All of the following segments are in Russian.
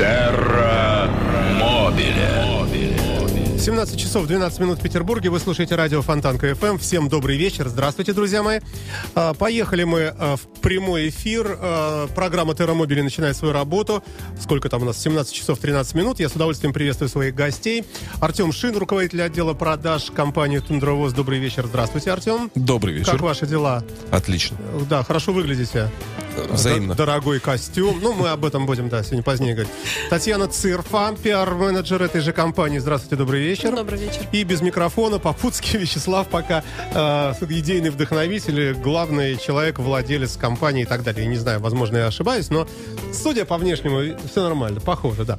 Терра Мобиле. 17 часов 12 минут в Петербурге. Вы слушаете радио Фонтанка ФМ. Всем добрый вечер. Здравствуйте, друзья мои. А, Поехали мы а, в прямой эфир. А, Программа Терромобили начинает свою работу. Сколько там у нас? 17 часов 13 минут. Я с удовольствием приветствую своих гостей. Артем Шин, руководитель отдела продаж компании Тундровоз. Добрый вечер. Здравствуйте, Артем. Добрый вечер. Как ваши дела? Отлично. Да, хорошо выглядите. Взаимно. Дорогой костюм. Ну, мы об этом будем, да, сегодня позднее говорить. Татьяна Цирфа, пиар-менеджер этой же компании. Здравствуйте, добрый вечер. Добрый вечер. И без микрофона Попутский Вячеслав пока э, идейный вдохновитель, главный человек, владелец компании и так далее. Я не знаю, возможно, я ошибаюсь, но судя по внешнему, все нормально, похоже, да.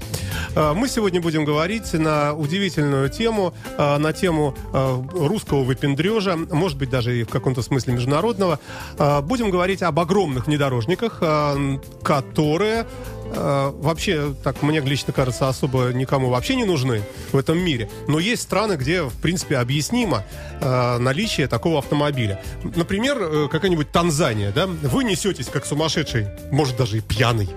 Э, мы сегодня будем говорить на удивительную тему, э, на тему э, русского выпендрежа, может быть, даже и в каком-то смысле международного. Э, будем говорить об огромных внедорожниках, э, которые э, вообще, так мне лично кажется, особо никому вообще не нужны в этом мире. Но есть страны, где, в принципе, объяснимо э, наличие такого автомобиля. Например, э, какая-нибудь Танзания, да? Вы несетесь как сумасшедший, может, даже и пьяный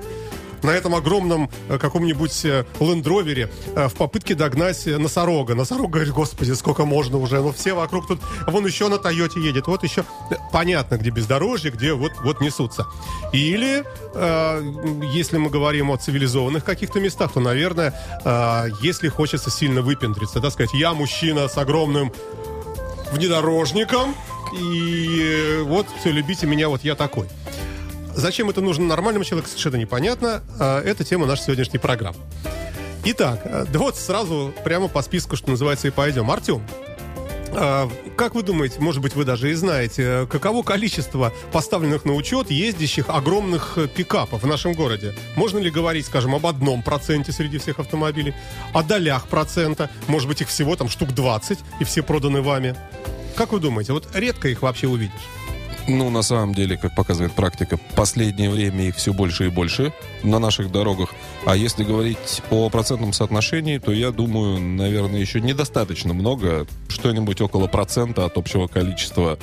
на этом огромном э, каком-нибудь э, лендровере э, в попытке догнать носорога. Носорог говорит, господи, сколько можно уже, ну все вокруг тут, вон еще на Тойоте едет, вот еще понятно, где бездорожье, где вот, вот несутся. Или, э, если мы говорим о цивилизованных каких-то местах, то, наверное, э, если хочется сильно выпендриться, да, сказать, я мужчина с огромным внедорожником, и вот, все, любите меня, вот я такой. Зачем это нужно нормальному человеку, совершенно непонятно. А, Это тема нашей сегодняшней программы. Итак, э, да вот сразу прямо по списку, что называется, и пойдем. Артем, а, как вы думаете, может быть, вы даже и знаете, э, каково количество поставленных на учет ездящих огромных э, пикапов в нашем городе? Можно ли говорить, скажем, об одном проценте среди всех автомобилей, о долях процента, может быть, их всего там штук 20, и все проданы вами? Как вы думаете, вот редко их вообще увидишь? Ну, на самом деле, как показывает практика, последнее время их все больше и больше на наших дорогах. А если говорить о процентном соотношении, то я думаю, наверное, еще недостаточно много, что-нибудь около процента от общего количества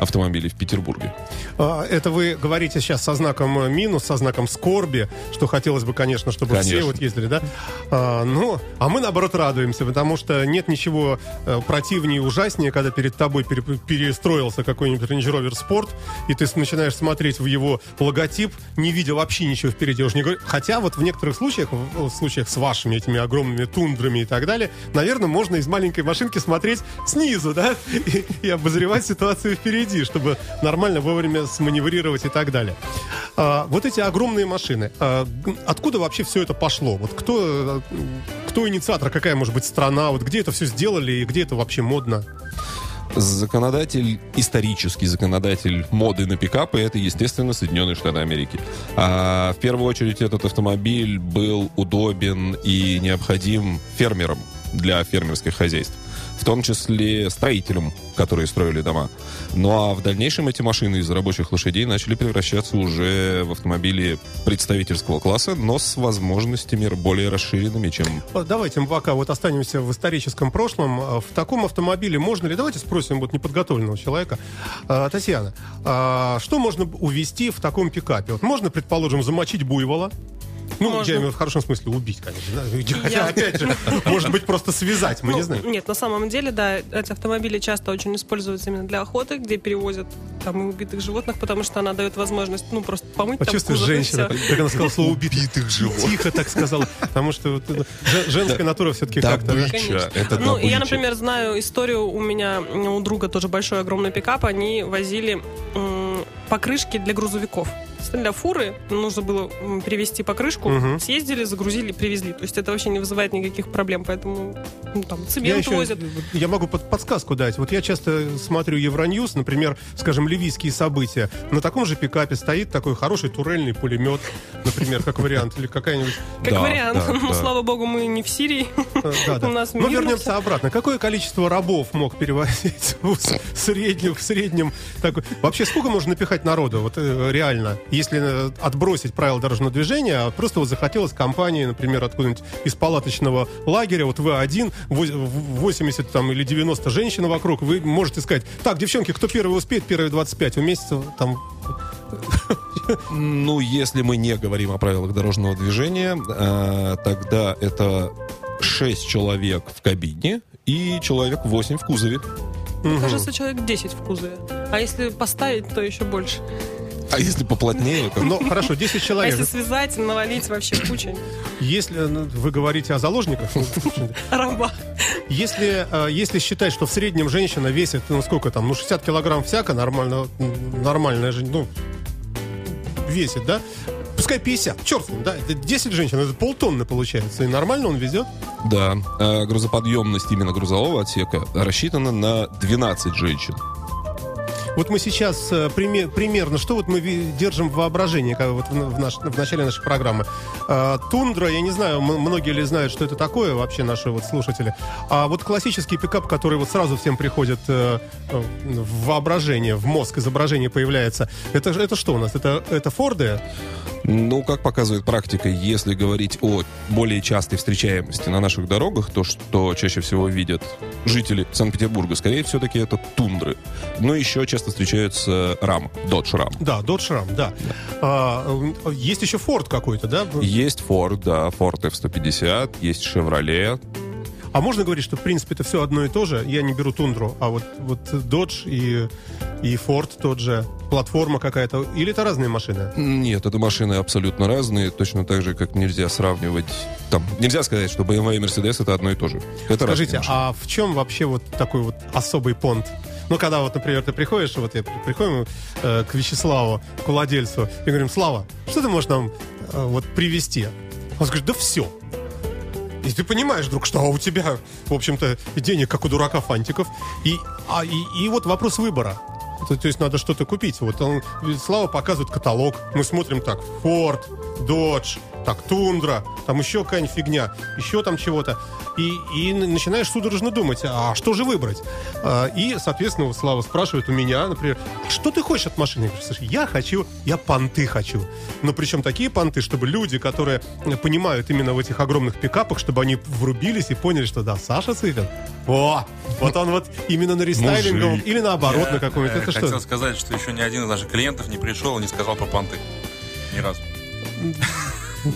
автомобилей в Петербурге. А, Это вы говорите сейчас со знаком э, минус, со знаком скорби, что хотелось бы, конечно, чтобы все Конечно. вот ездили, да? А, ну, а мы, наоборот, радуемся, потому что нет ничего э, противнее и ужаснее, когда перед тобой пере- перестроился какой-нибудь Range Rover Sport, и ты начинаешь смотреть в его логотип, не видя вообще ничего впереди. Уж не говорю- Хотя вот в некоторых случаях, в, случаях с вашими этими огромными тундрами и так далее, наверное, можно из маленькой машинки смотреть снизу, да, и, и обозревать ситуацию впереди, чтобы нормально вовремя сманеврировать и так далее. А, вот эти огромные машины, а, откуда вообще все это пошло? Вот кто, э, кто инициатор, какая может быть страна, вот где это все сделали и где это вообще модно? Законодатель, исторический законодатель моды на пикапы, это, естественно, Соединенные Штаты Америки. А в первую очередь этот автомобиль был удобен и необходим фермерам для фермерских хозяйств. В том числе строителям, которые строили дома. Ну а в дальнейшем эти машины из рабочих лошадей начали превращаться уже в автомобили представительского класса, но с возможностями более расширенными, чем Вот Давайте мы пока вот останемся в историческом прошлом. А, В таком автомобиле можно ли, давайте спросим вот неподготовленного человека, А, Татьяна, что можно увезти в таком пикапе? Вот можно, предположим, замочить буйвола, ну, Можно. я имею в хорошем смысле убить, конечно. да. Хотя, Я- опять же, может быть, просто связать, мы Ну, не знаем. Нет, на самом деле, да, эти автомобили часто очень используются именно для охоты, где перевозят там и убитых животных, потому что она дает возможность, ну, просто помыть там Почувствуй, кузов и женщина, как она сказала слово убитых животных. Тихо так сказала, потому что женская натура все-таки как-то... ну, добыча. я, например, знаю историю, у меня, у друга тоже большой огромный пикап, они возили м, покрышки для грузовиков. Для фуры нужно было м, перевести покрышку, Мгм. съездили, загрузили, привезли. То есть это вообще не вызывает никаких проблем, поэтому ну, там Я, цемент еще, возят. я могу под, подсказку дать. Вот я часто смотрю Евроньюз, например, скажем, ливийские события. На таком же пикапе стоит такой хороший турельный пулемет, например, как вариант, или какая-нибудь... Как вариант. Ну, слава богу, мы не в Сирии. У нас Но мирно вернемся обратно. Какое количество рабов мог перевозить в среднем, Вообще, сколько можно напихать народу, вот э, реально, если э, отбросить правила дорожного движения, а просто вот захотелось компании, например, откуда-нибудь из палаточного лагеря, вот вы один, вось- в- 80 там, или 90 женщин вокруг, вы можете сказать, так, девчонки, кто первый успеет, первые 25, вместе там Ну, если мы не говорим о правилах дорожного движения, э, тогда это 6 человек в кабине и человек 8 в кузове. Мне кажется, человек 10 в кузове. А если поставить, то еще больше. А если поплотнее, то... Ну, хорошо, 10 А человек. если связать, навалить вообще кучей. Если ну, вы говорите о заложниках, ну, Раба. если, э, если считать, что в среднем женщина весит, ну, сколько там, ну, 60 килограмм всяко, нормально, нормальная же, ну, весит, да? Пускай 50, черт да, это 10 женщин, это полтонны получается, и нормально он везет? Да, э, грузоподъемность именно грузового отсека рассчитана на 12 женщин. Вот мы сейчас э, приме- примерно, что вот мы держим в воображении как вот в, наш- в начале нашей программы. Э, тундра, я не знаю, многие ли знают, что это такое вообще наши вот слушатели. А вот классический пикап, который вот сразу всем приходит э, в воображение, в мозг изображение появляется, это, это что у нас? Это, это Форды? Ну, как показывает практика, если говорить о более частой встречаемости на наших дорогах, то, что чаще всего видят жители Санкт-Петербурга, скорее все-таки это тундры. Но еще часто встречаются рам, додж рам. Да, Dodge Ram, да. А, э, есть еще Форд какой-то, да? Есть Ford, да, Ford F-150, есть Chevrolet. А можно говорить, что в принципе это все одно и то же? Я не беру тундру, а вот, вот Dodge и, и Ford тот же, платформа какая-то, или это разные машины? Нет, это машины абсолютно разные, точно так же, как нельзя сравнивать... Там, нельзя сказать, что BMW и Mercedes это одно и то же. Это Скажите, а в чем вообще вот такой вот особый понт? Ну, когда вот, например, ты приходишь, вот я при- приходим э, к Вячеславу, к владельцу, и говорим, Слава, что ты можешь нам э, вот привезти? Он говорит, да все. И ты понимаешь вдруг, что у тебя, в общем-то, денег, как у дурака фантиков. И, а, и, и вот вопрос выбора. То, то есть надо что-то купить. Вот он, Слава показывает каталог. Мы смотрим так, Ford, Dodge, так, Тундра, там еще какая-нибудь фигня, еще там чего-то. И, и начинаешь судорожно думать, а что же выбрать? А, И, соответственно, вот Слава спрашивает у меня, например, «А что ты хочешь от машины? Я говорю, слушай, я хочу, я понты хочу. Но причем такие понты, чтобы люди, которые э, понимают именно в этих огромных пикапах, чтобы они врубились и поняли, что да, Саша Цыпин, о, вот он вот именно на рестайлинговом или наоборот Я, на каком-нибудь. э, Это хотел что? сказать, что еще ни один из наших клиентов не пришел и не сказал про понты. Ни разу.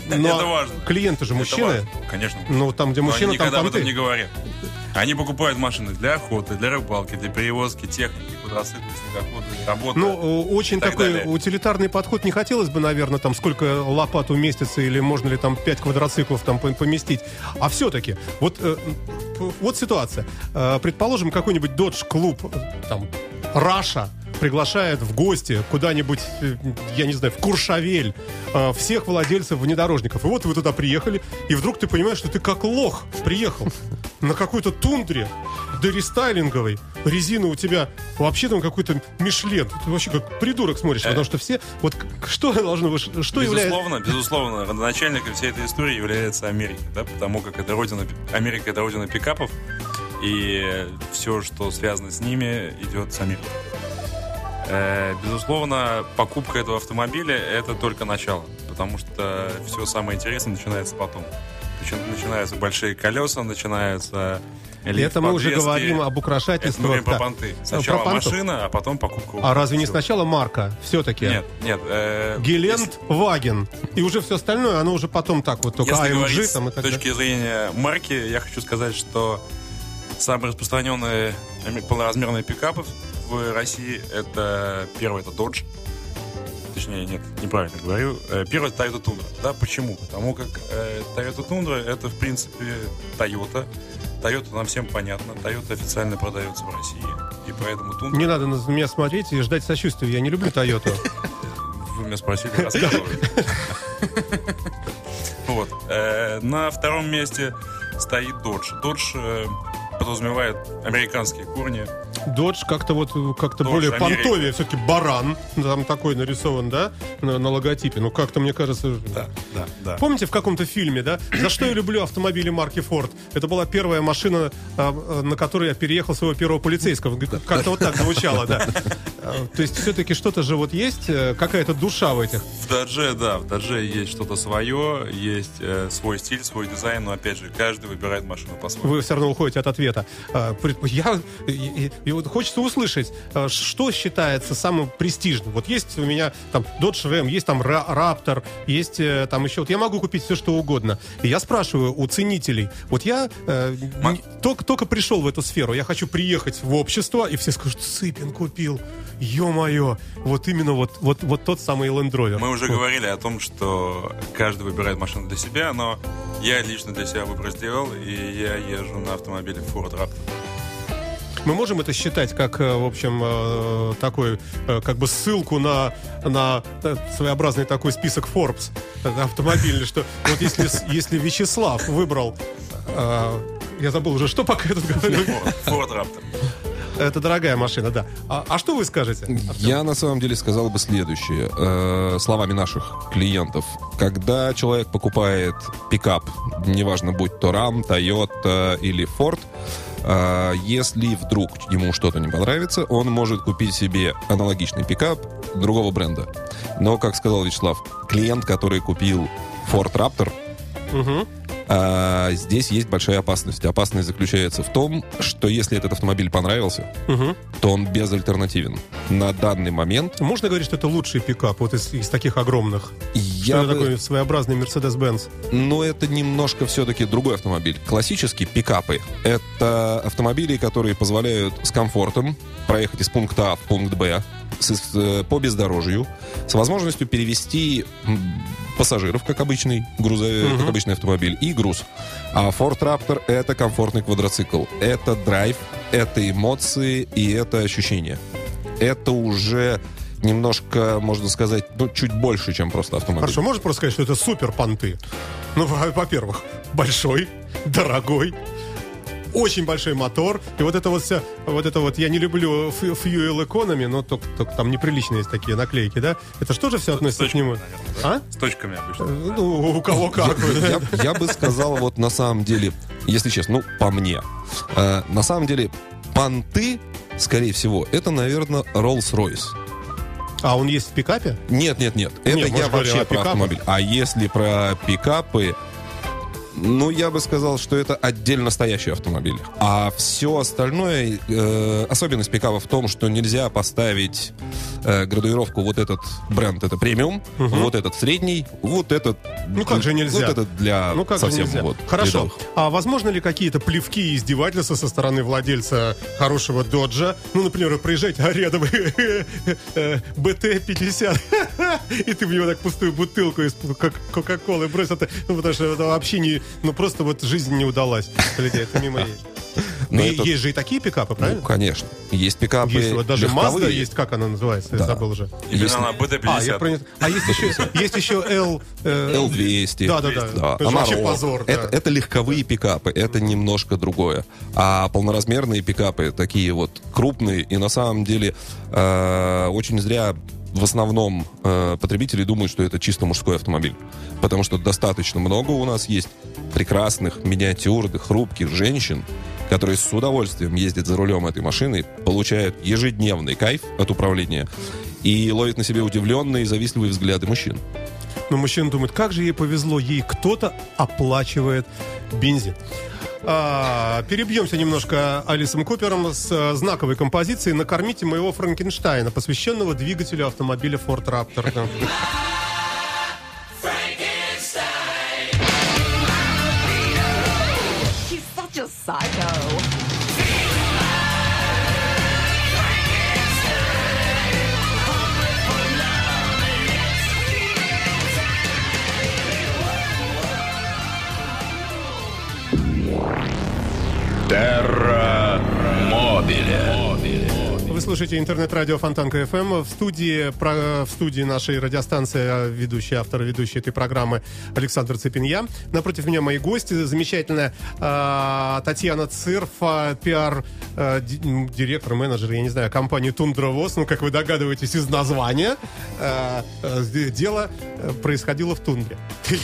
Но это важно. Клиенты же мужчины. Конечно. Ну, там, где мужчина, там никогда об этом не говорят. Они покупают машины для охоты, для рыбалки, для перевозки техники, квадроциклы, снегоходы, работы. Ну, очень такой далее. утилитарный подход не хотелось бы, наверное, там сколько лопат уместится или можно ли там 5 квадроциклов там пом- поместить. А все-таки, вот, э, вот ситуация. Э, Предположим, какой-нибудь Dodge-клуб, э, там, Раша, приглашает в гости куда-нибудь, э, я не знаю, в Куршавель э, всех владельцев внедорожников. И вот вы туда приехали, и вдруг ты понимаешь, что ты как лох приехал на какой-то тундре, да рестайлинговой. Резина у тебя вообще там какой-то Мишлен. Ты вообще как придурок смотришь, потому что все... Вот что должно... быть- Что является... Безусловно, безусловно, родоначальником всей этой истории является Америка, да, потому как это родина, Америка это родина пикапов, и все, что связано с ними, идет с Америки. Э, Безусловно, покупка этого автомобиля это только начало, потому что все самое интересное начинается потом. Начи- Начинаются большие колеса, начинаются Это мы уже говорим об Это украшательствах. про да. понты. Сначала Про понтов. машина, а потом покупка. А разве не сначала марка? Все-таки. Нет, нет. э, Гелент, Ваген. И уже все остальное, оно уже потом так вот, только Если AMG говорить там и с так далее. точки зрения марки, я хочу сказать, что самые распространенные ами- полноразмерные пикапы в России это первый это Dodge. Точнее, нет, неправильно говорю. Э, это Toyota Tundra. Да, почему? Потому как э, Toyota Tundra это, в принципе, Toyota. Toyota нам всем понятно. Toyota официально продается в России. И поэтому Tundra... Не надо на меня смотреть и ждать сочувствия. Я не люблю Тойоту. Вы меня спросили, рассказываю. Вот. Э, На втором месте стоит Dodge. Dodge э, подразумевает американские корни. Додж как-то вот как-то более Америка. понтовее. Все-таки баран. Там такой нарисован, да? На, на логотипе. Ну, как-то, мне кажется... да, да. Помните в каком-то фильме, да? За что я люблю автомобили марки Ford? Это была первая машина, а, на которой я переехал своего первого полицейского. Как-то вот так звучало, да. А, То есть все-таки что-то же вот есть, э, какая-то душа в этих. В Дадже, да, в Дадже есть что-то свое, есть э, свой стиль, свой дизайн, но опять же, каждый выбирает машину по-своему. Вы все равно уходите от ответа. А, пред- Я, и- и вот хочется услышать, э, что считается самым престижным. Вот есть у меня там Dodge Ram, есть там Ra- Raptor, есть э, там еще... Вот я могу купить все, что угодно. И я спрашиваю у ценителей. Вот я э, только, только пришел в эту сферу. Я хочу приехать в общество, и все скажут, Сыпин купил. Ё-моё. Вот именно вот, вот, вот тот самый Land Rover. Мы уже Вот. говорили о том, что каждый выбирает машину для себя, но я лично для себя выбор сделал, и я езжу на автомобиле Ford Raptor. Мы можем это считать как, э, в общем, э, такой, э, как бы ссылку на, на своеобразный такой список Forbes автомобильный, что вот если, если Вячеслав выбрал, я забыл уже, что пока я тут говорю, Ford, Ford Raptor. Это дорогая машина, да. А, а что вы скажете? Я на самом деле сказал бы следующее, э, словами наших клиентов. Когда человек покупает пикап, неважно, будь то Ram, Toyota или Ford, э, если вдруг ему что-то не понравится, он может купить себе аналогичный пикап другого бренда. Но, как сказал Вячеслав, клиент, который купил Ford Raptor, Мгм. А, здесь есть большая опасность. Опасность заключается в том, что если этот автомобиль понравился, Мгм. то он безальтернативен. На данный момент Можно говорить, что это лучший пикап вот из, из таких огромных? я что бы- такой своеобразный Mercedes-Benz? Но это немножко все-таки другой автомобиль. Классические пикапы — это автомобили, которые позволяют с комфортом проехать из пункта А в пункт Б с- э, по бездорожью, с возможностью перевести пассажиров, как обычный, грузовой, Мгм. как обычный автомобиль, и груз. А Ford Raptor — это комфортный квадроцикл. Это драйв, это эмоции и это ощущения. Это уже немножко, можно сказать, ну, чуть больше, чем просто автомобиль. Хорошо, можно просто сказать, что это супер понты? Ну, во- во-первых, большой, дорогой, очень большой мотор. И вот это вот вся, вот это вот, я не люблю fuel economy, но только, только там неприличные есть такие наклейки, да? Это что же все относится к нему? наверное, да? А? С точками обычно. Ну, у кого как. Я, я бы сказал, вот на самом деле, если честно, ну, по мне. э, на самом деле, понты, скорее всего, это, наверное, Rolls-Royce. А он есть в пикапе? Нет, нет, нет. Это Нет, я вообще о про пикапах. автомобиль. А если про пикапы, ну, я бы сказал, что это отдельно стоящий автомобиль. А все остальное, э, особенность пикапа в том, что нельзя поставить э, градуировку вот этот бренд, это премиум, вот этот средний, вот этот... Ну, как же нельзя? Вот этот для Ну как совсем нельзя? вот Хорошо. рядовых. А возможно ли какие-то плевки и издевательства со стороны владельца хорошего доджа? Ну, например, проезжать, а рядом э, БТ-50, и ты в него так пустую бутылку из кок- Кока-Колы бросил, это, ну, потому что это вообще не... Ну, просто вот жизнь не удалась. Людей, это мимо ей. Но И это- Есть же и такие пикапы, Ну, правильно? конечно. Есть пикапы Есть вот даже легковые. Mazda есть, как она называется, я Да. забыл уже. Именно Если- на А, я BD-50. про- а есть еще, есть еще L... э, L200. Да, да, да. Да, Это вообще позор, да. это, это легковые пикапы, это немножко другое. А полноразмерные пикапы, такие вот крупные, и на самом деле э, очень зря в основном э, потребители думают, что это чисто мужской автомобиль. Потому что достаточно много у нас есть прекрасных, миниатюрных, хрупких женщин, которые с удовольствием ездят за рулем этой машины, получают ежедневный кайф от управления и ловят на себе удивленные и завистливые взгляды мужчин. Но мужчина думает, как же ей повезло, ей кто-то оплачивает бензин. А, перебьемся немножко Алисом Купером с э, знаковой композицией «Накормите моего Франкенштейна», посвященного двигателю автомобиля Ford Raptor. Слушаете интернет-радио Фонтанка FM. В студии, в студии нашей радиостанции а, ведущий, автор и ведущий этой программы Александр Цыпин я. Напротив меня мои гости. Замечательная а, Татьяна Цирфа, пиар а, менеджер, я не знаю, компании Тундра ВОЗ. Ну, как вы догадываетесь из названия, а, д- дело э, происходило в Тундре.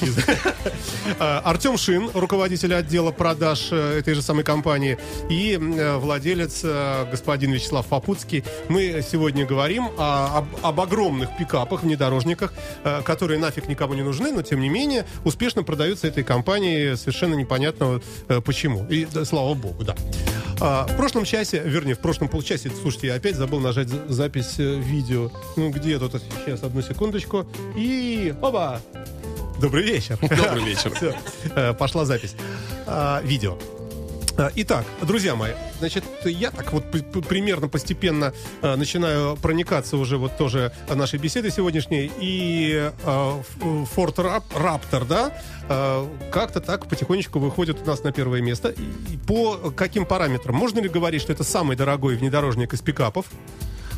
Артем Шин, руководитель отдела продаж э, этой же самой компании, и э, владелец э, господин Вячеслав Попутский. Мы сегодня говорим о- об, об огромных пикапах, внедорожниках, э, которые нафиг никому не нужны, но тем не менее успешно продаются этой компанией совершенно непонятно э, почему. И да, слава богу, да. А, в прошлом часе, вернее, в прошлом полчасе, слушайте, я опять забыл нажать за- запись э, видео. Ну, где тут? Сейчас, одну секундочку. И... Оба! Добрый вечер. Добрый вечер. Всё, э, пошла запись. А, видео. А, Итак, друзья мои, значит, я так вот при- при- примерно постепенно э, начинаю проникаться уже вот тоже нашей беседой сегодняшней. И э, Ф- Форд Рап- Раптор, да, э, как-то так потихонечку выходит у нас на первое место. И по каким параметрам? Можно ли говорить, что это самый дорогой внедорожник из пикапов?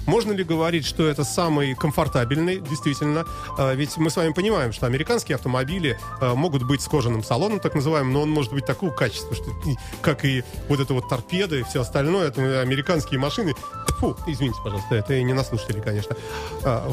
Можно ли говорить, что это самый комфортабельный, действительно? Э, Ведь мы с вами понимаем, что американские автомобили э, могут быть с кожаным салоном, так называемым, но он может быть такого качества, что как и вот это вот торпеды и все остальное, это американские машины. Фу, извините, пожалуйста, это не на конечно. А,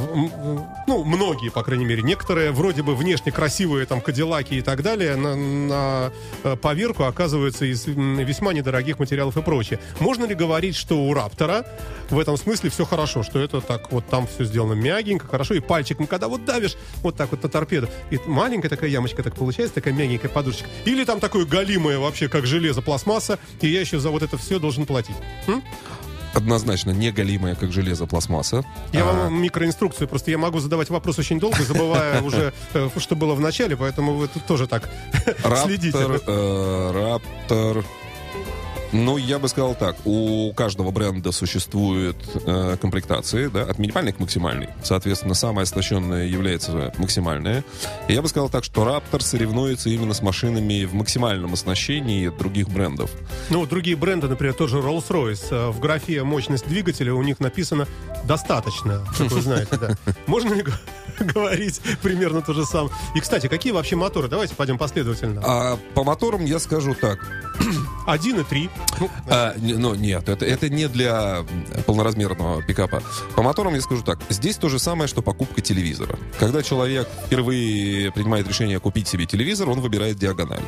Ну, многие, по крайней мере. Некоторые вроде бы внешне красивые, там, кадиллаки и так далее, на, на, э, поверку оказываются из весьма недорогих материалов и прочее. Можно ли говорить, что у Раптора в этом смысле все хорошо, что это так вот там все сделано мягенько, хорошо, и пальчиком, когда вот давишь вот так вот на торпеду, и маленькая такая ямочка так получается, такая мягенькая подушечка. Или там такое галимое вообще, как железо, пластмасса, и я еще за вот это все должен платить. М? Однозначно не голимая, как железо, пластмасса. Я А, вам микроинструкцию, просто я могу задавать вопрос очень долго, забывая уже, э, что было в начале, поэтому вы тут тоже так следите. Э, Раптор. Ну, я бы сказал так. У каждого бренда существуют э, комплектации, да, от минимальной к максимальной. Соответственно, самая оснащенная является максимальная. И я бы сказал так, что Раптор соревнуется именно с машинами в максимальном оснащении других брендов. Ну, другие бренды, например, тоже Rolls-Royce. э, В графе мощность двигателя у них написано «достаточно», как вы знаете, да. Можно ли говорить примерно то же самое? И, кстати, какие вообще моторы? Давайте пойдем последовательно. А по моторам я скажу так. Один и три. Ну, А, ну, нет, это, это не для полноразмерного пикапа. По моторам я скажу так. Здесь то же самое, что покупка телевизора. Когда человек впервые принимает решение купить себе телевизор, он выбирает диагональ.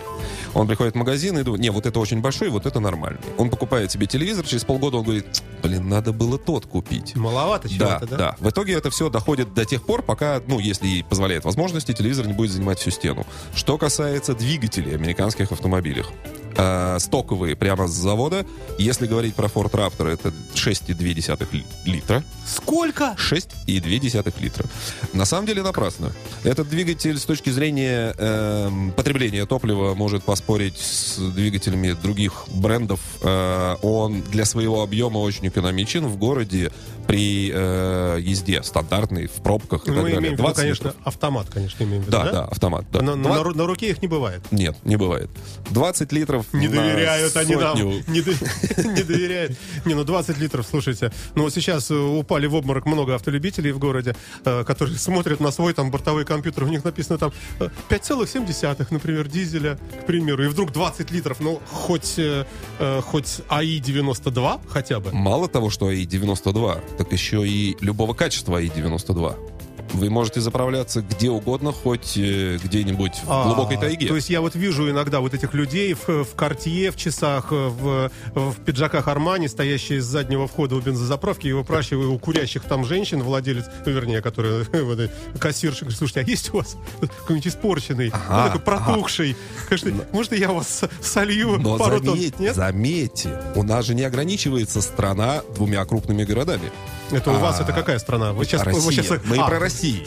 Он приходит в магазин и думает, не, вот это очень большой, вот это нормальный. Он покупает себе телевизор, через полгода он говорит, блин, надо было тот купить. маловато Да, чего-то, да, да? В итоге это все доходит до тех пор, пока, ну, если и позволяет возможности, телевизор не будет занимать всю стену. Что касается двигателей американских автомобилях. э, стоковые прямо с завода. Если говорить про Ford Raptor, это 6,2 ли- литра. Сколько? 6,2 литра. На самом деле напрасно. Этот двигатель с точки зрения эм, потребления топлива может поспорить с двигателями других брендов. Э, он для своего объема очень экономичен в городе при э, езде стандартной, в пробках и Мы так далее. имеем в виду, 20 конечно, литров. автомат, конечно, имеем в виду, Да, да, автомат. Да. На, на- Два- на ру- на руке их не бывает. Нет, не бывает. 20 литров Не доверяют они нам. сотню. Не, до- не доверяют. Не, ну 20 литров, слушайте. Ну вот сейчас э, упали в обморок много автолюбителей в городе, э, которые смотрят на свой там бортовой компьютер, у них написано там э, 5,7, например, дизеля, к примеру, и вдруг 20 литров, ну хоть, э, э, хоть АИ-92 хотя бы. Мало того, что АИ-92, так еще и любого качества АИ-92. Вы можете заправляться где угодно, хоть э, где-нибудь в А, глубокой тайге. То есть я вот вижу иногда вот этих людей в, в картье, в часах, э, в, в пиджаках Армани, стоящие с заднего входа у бензозаправки, и выпрашиваю у курящих там женщин, владелец, ну, вернее, который вот, кассирша, говорит, слушайте, а есть у вас какой-нибудь испорченный, Ага, такой протухший? Конечно, может, я вас солью Но пару тонн? заметьте, Нет? заметьте, у нас же не ограничивается страна двумя крупными городами. Это у вас А, это какая страна? Вы сейчас, Россия. вы сейчас- Мы А, про Россию.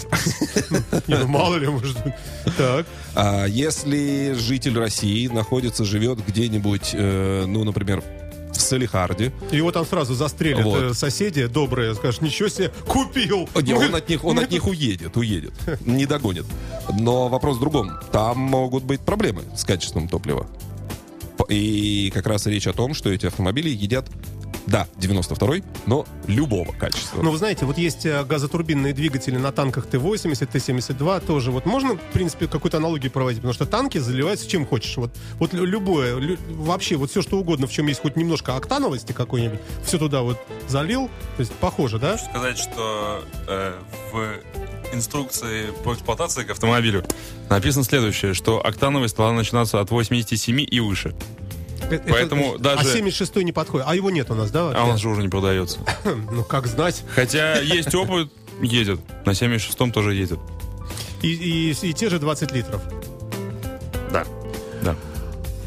ну, мало ли, может быть. Так. А если житель России находится, живет где-нибудь, э, ну, например, в Салихарде, Его там сразу застрелят Вот. э, соседи добрые, скажешь, ничего себе, купил! Не, Мы- он от них, он от них уедет, уедет. Не догонит. Но вопрос в другом. Там могут быть проблемы с качеством топлива. И как раз речь о том, что эти автомобили едят, да, 92-й, но любого качества. Ну, вы знаете, вот есть э, газотурбинные двигатели на танках Т-80, Т-72 тоже. Вот можно, в принципе, какую-то аналогию проводить? Потому что танки заливаются чем хочешь. Вот, вот лю- любое, лю- вообще, вот все что угодно, в чем есть хоть немножко октановости какой-нибудь, все туда вот залил. То есть похоже, да? Хочу сказать, что э, в инструкции по эксплуатации к автомобилю написано следующее, что октановость должна начинаться от 87 и выше. Э, Поэтому это- даже- А 76 не подходит. А его нет у нас, да? А нас же уже не продается. Ну, как знать. Хотя есть опыт, едет. На 76-м тоже едет. И, и- и те же 20 литров. Да. Да.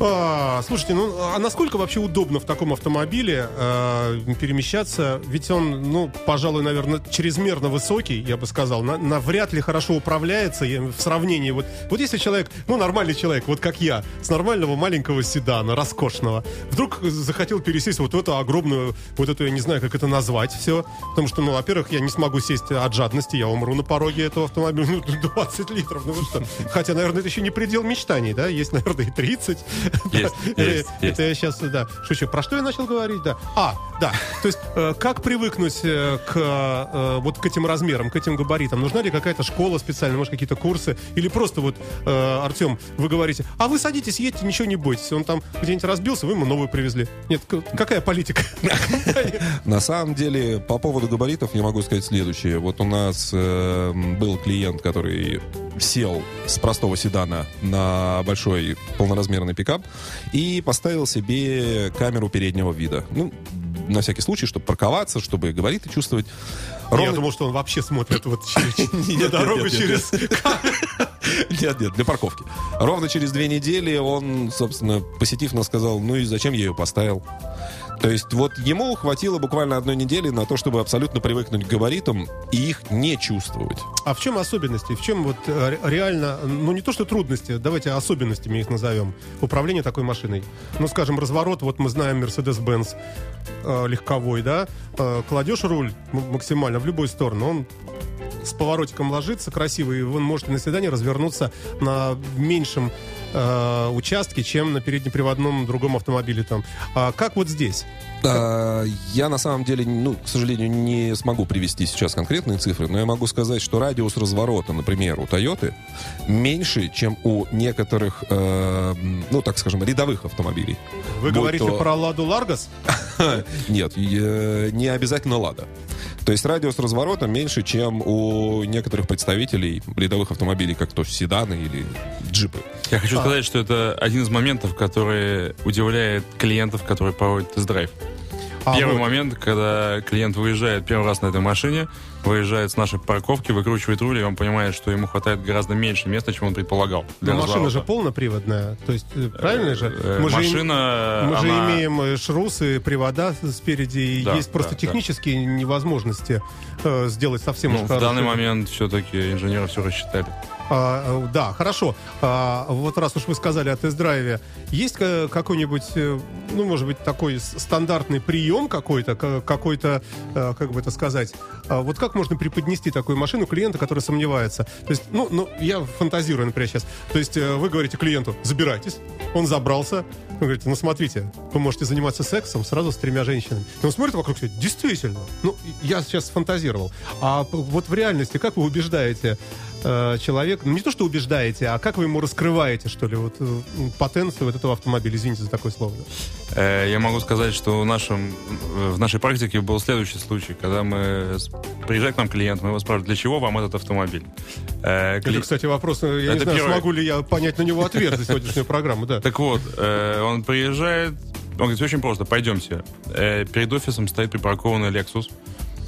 А, слушайте, ну а насколько вообще удобно в таком автомобиле э, перемещаться? Ведь он, ну, пожалуй, наверное, чрезмерно высокий, я бы сказал. На, на вряд ли хорошо управляется в сравнении. Вот, вот если человек, ну, нормальный человек, вот как я, с нормального маленького седана, роскошного, вдруг захотел пересесть вот в эту огромную, вот эту, я не знаю, как это назвать все. Потому что, ну, во-первых, я не смогу сесть от жадности, я умру на пороге этого автомобиля. Ну, 20 литров, ну вы что? Хотя, наверное, это еще не предел мечтаний, да? Есть, наверное, и 30. Есть, есть. Это я сейчас, да, шучу. Про что я начал говорить, да? А, да. То есть, э, как привыкнуть э, к э, вот к этим размерам, к этим габаритам? Нужна ли какая-то школа специальная, может, какие-то курсы? Или просто вот, Артем, вы говорите, а вы садитесь, едьте, ничего не бойтесь. Он там где-нибудь разбился, вы ему новую привезли. Нет, какая политика? На самом деле, по поводу габаритов я могу сказать следующее. Вот у нас был клиент, который сел с простого седана на большой полноразмерный пикап и поставил себе камеру переднего вида. Ну, на всякий случай, чтобы парковаться, чтобы габариты чувствовать. Я Ровно- думал, что он вообще смотрит вот через дорогу через... Нет, нет, для парковки. Ровно через две недели он, собственно, посетив нас, сказал, ну и зачем я ее поставил? То есть вот ему хватило буквально одной недели на то, чтобы абсолютно привыкнуть к габаритам и их не чувствовать. А в чем особенности? В чем вот э, ре- реально, ну не то что трудности, давайте особенностями их назовем, управления такой машиной. Ну, скажем, разворот, вот мы знаем Mercedes-Benz э, легковой, да, э, кладешь руль максимально в любую сторону, он с поворотиком ложится красиво, и он может на свидании развернуться на меньшем э, участке, чем на переднеприводном другом автомобиле там. А как вот здесь? А, Я на самом деле, ну, к сожалению, не смогу привести сейчас конкретные цифры, но я могу сказать, что радиус разворота, например, у Toyota меньше, чем у некоторых, э, ну, так скажем, рядовых автомобилей. Вы Будь говорите то- про Ладу Ларгас? Нет, не обязательно Лада. То есть радиус разворота меньше, чем у некоторых представителей рядовых автомобилей, как то седаны или джипы. Я хочу сказать, что это один из моментов, который удивляет клиентов, которые проводят тест-драйв. А Первый вот- момент, когда клиент выезжает первый раз на этой машине, выезжает с нашей парковки, выкручивает руль, и он понимает, что ему хватает гораздо меньше места, чем он предполагал. Но машина же полноприводная, то есть э, правильно же? Мы же машина, Мы же она- имеем э, шрусы, привода спереди, и Да, есть просто да, да. технические невозможности э, сделать совсем Ну, уж в данный момент все-таки инженеры все рассчитали. А, э, да, хорошо. А, вот раз уж вы сказали о тест-драйве, есть какой-нибудь, э, ну, может быть, такой стандартный прием какой-то, ка- какой-то, э, как бы это сказать, а вот как можно преподнести такую машину клиента, который сомневается? То есть, ну, ну я фантазирую, например, сейчас. То есть вы говорите клиенту, забирайтесь, он забрался, вы говорите, ну, смотрите, вы можете заниматься сексом сразу с тремя женщинами. И он смотрит вокруг себя, действительно, ну, я сейчас фантазировал. А вот в реальности как вы убеждаете э, человек, ну не то что убеждаете, а как вы ему раскрываете, что ли, вот э, потенцию вот этого автомобиля, извините за такое слово. да. Э, Я могу сказать, что в, нашем, в нашей практике был следующий случай, когда мы приезжает к нам клиент, мы его спрашиваем, для чего вам этот автомобиль? Э, Это, кли- кстати, вопрос, я не Это знаю, первый. смогу ли я понять на него ответ за сегодняшнюю программу, да. Так вот, э, он приезжает, он говорит, очень просто, пойдемте. Э, перед офисом стоит припаркованный Lexus.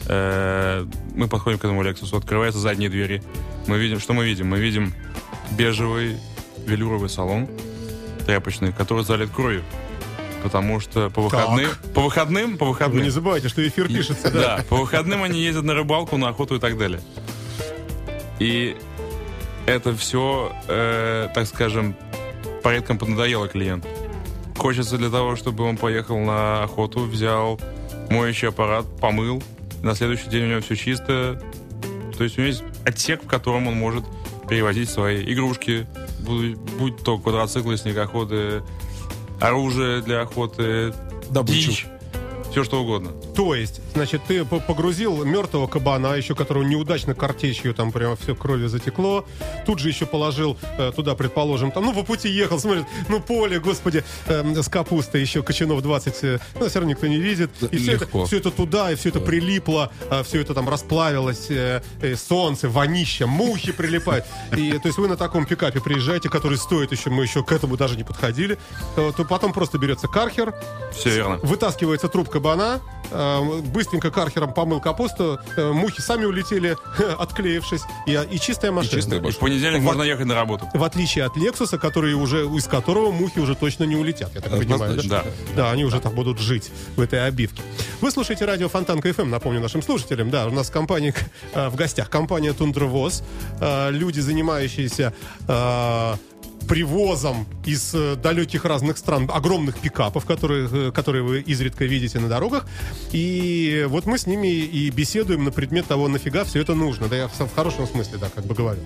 Э, мы подходим к этому Lexus, открываются задние двери. Мы видим, что мы видим? Мы видим бежевый велюровый салон тряпочный, который залит кровью. Потому что по выходным, по выходным, по Вы выходным, не забывайте, что эфир пишется, да. да, по выходным они ездят на рыбалку, на охоту и так далее. И это все, э, так скажем, порядком поднадоело клиенту. Хочется для того, чтобы он поехал на охоту, взял моющий аппарат, помыл. На следующий день у него все чисто. То есть у него есть отсек, в котором он может перевозить свои игрушки, будь, будь то квадроциклы, снегоходы, оружие для охоты, Добычу. дичь, все что угодно. То есть, значит, ты по- погрузил мертвого кабана, еще которого неудачно картечью, там прямо все кровью затекло. Тут же еще положил э, туда, предположим, там, ну, по пути ехал, смотрит, ну, поле, господи, эм, с капустой еще кочанов 20, э, ну, все равно никто не видит. И все это, Легко. все это туда, и все это прилипло, все это там расплавилось, э, э, солнце, вонища, мухи прилипают. И, то есть вы на таком пикапе приезжаете, который стоит еще, мы еще к этому даже не подходили, э, то потом просто берется кархер, Все верно. вытаскивается трубка кабана, э, быстренько кархером помыл капусту, э, мухи сами улетели, отклеившись, и, и чистая И машина. чистая И в понедельник можно ехать на работу. В отличие от Лексуса, который уже, из которого мухи уже точно не улетят, я так понимаю. Однозначно. Да? Да. Да, они уже там будут жить в этой обивке. Вы слушаете радио Фонтанка FM, напомню нашим слушателям. Да, у нас компания, э, в гостях компания Тундровоз. Э, люди, занимающиеся привозом из э, далеких разных стран огромных пикапов, которые, э, которые вы изредка видите на дорогах. И вот мы с ними и беседуем на предмет того, нафига все это нужно. Да, я в, хорошем смысле, да, как бы говорю.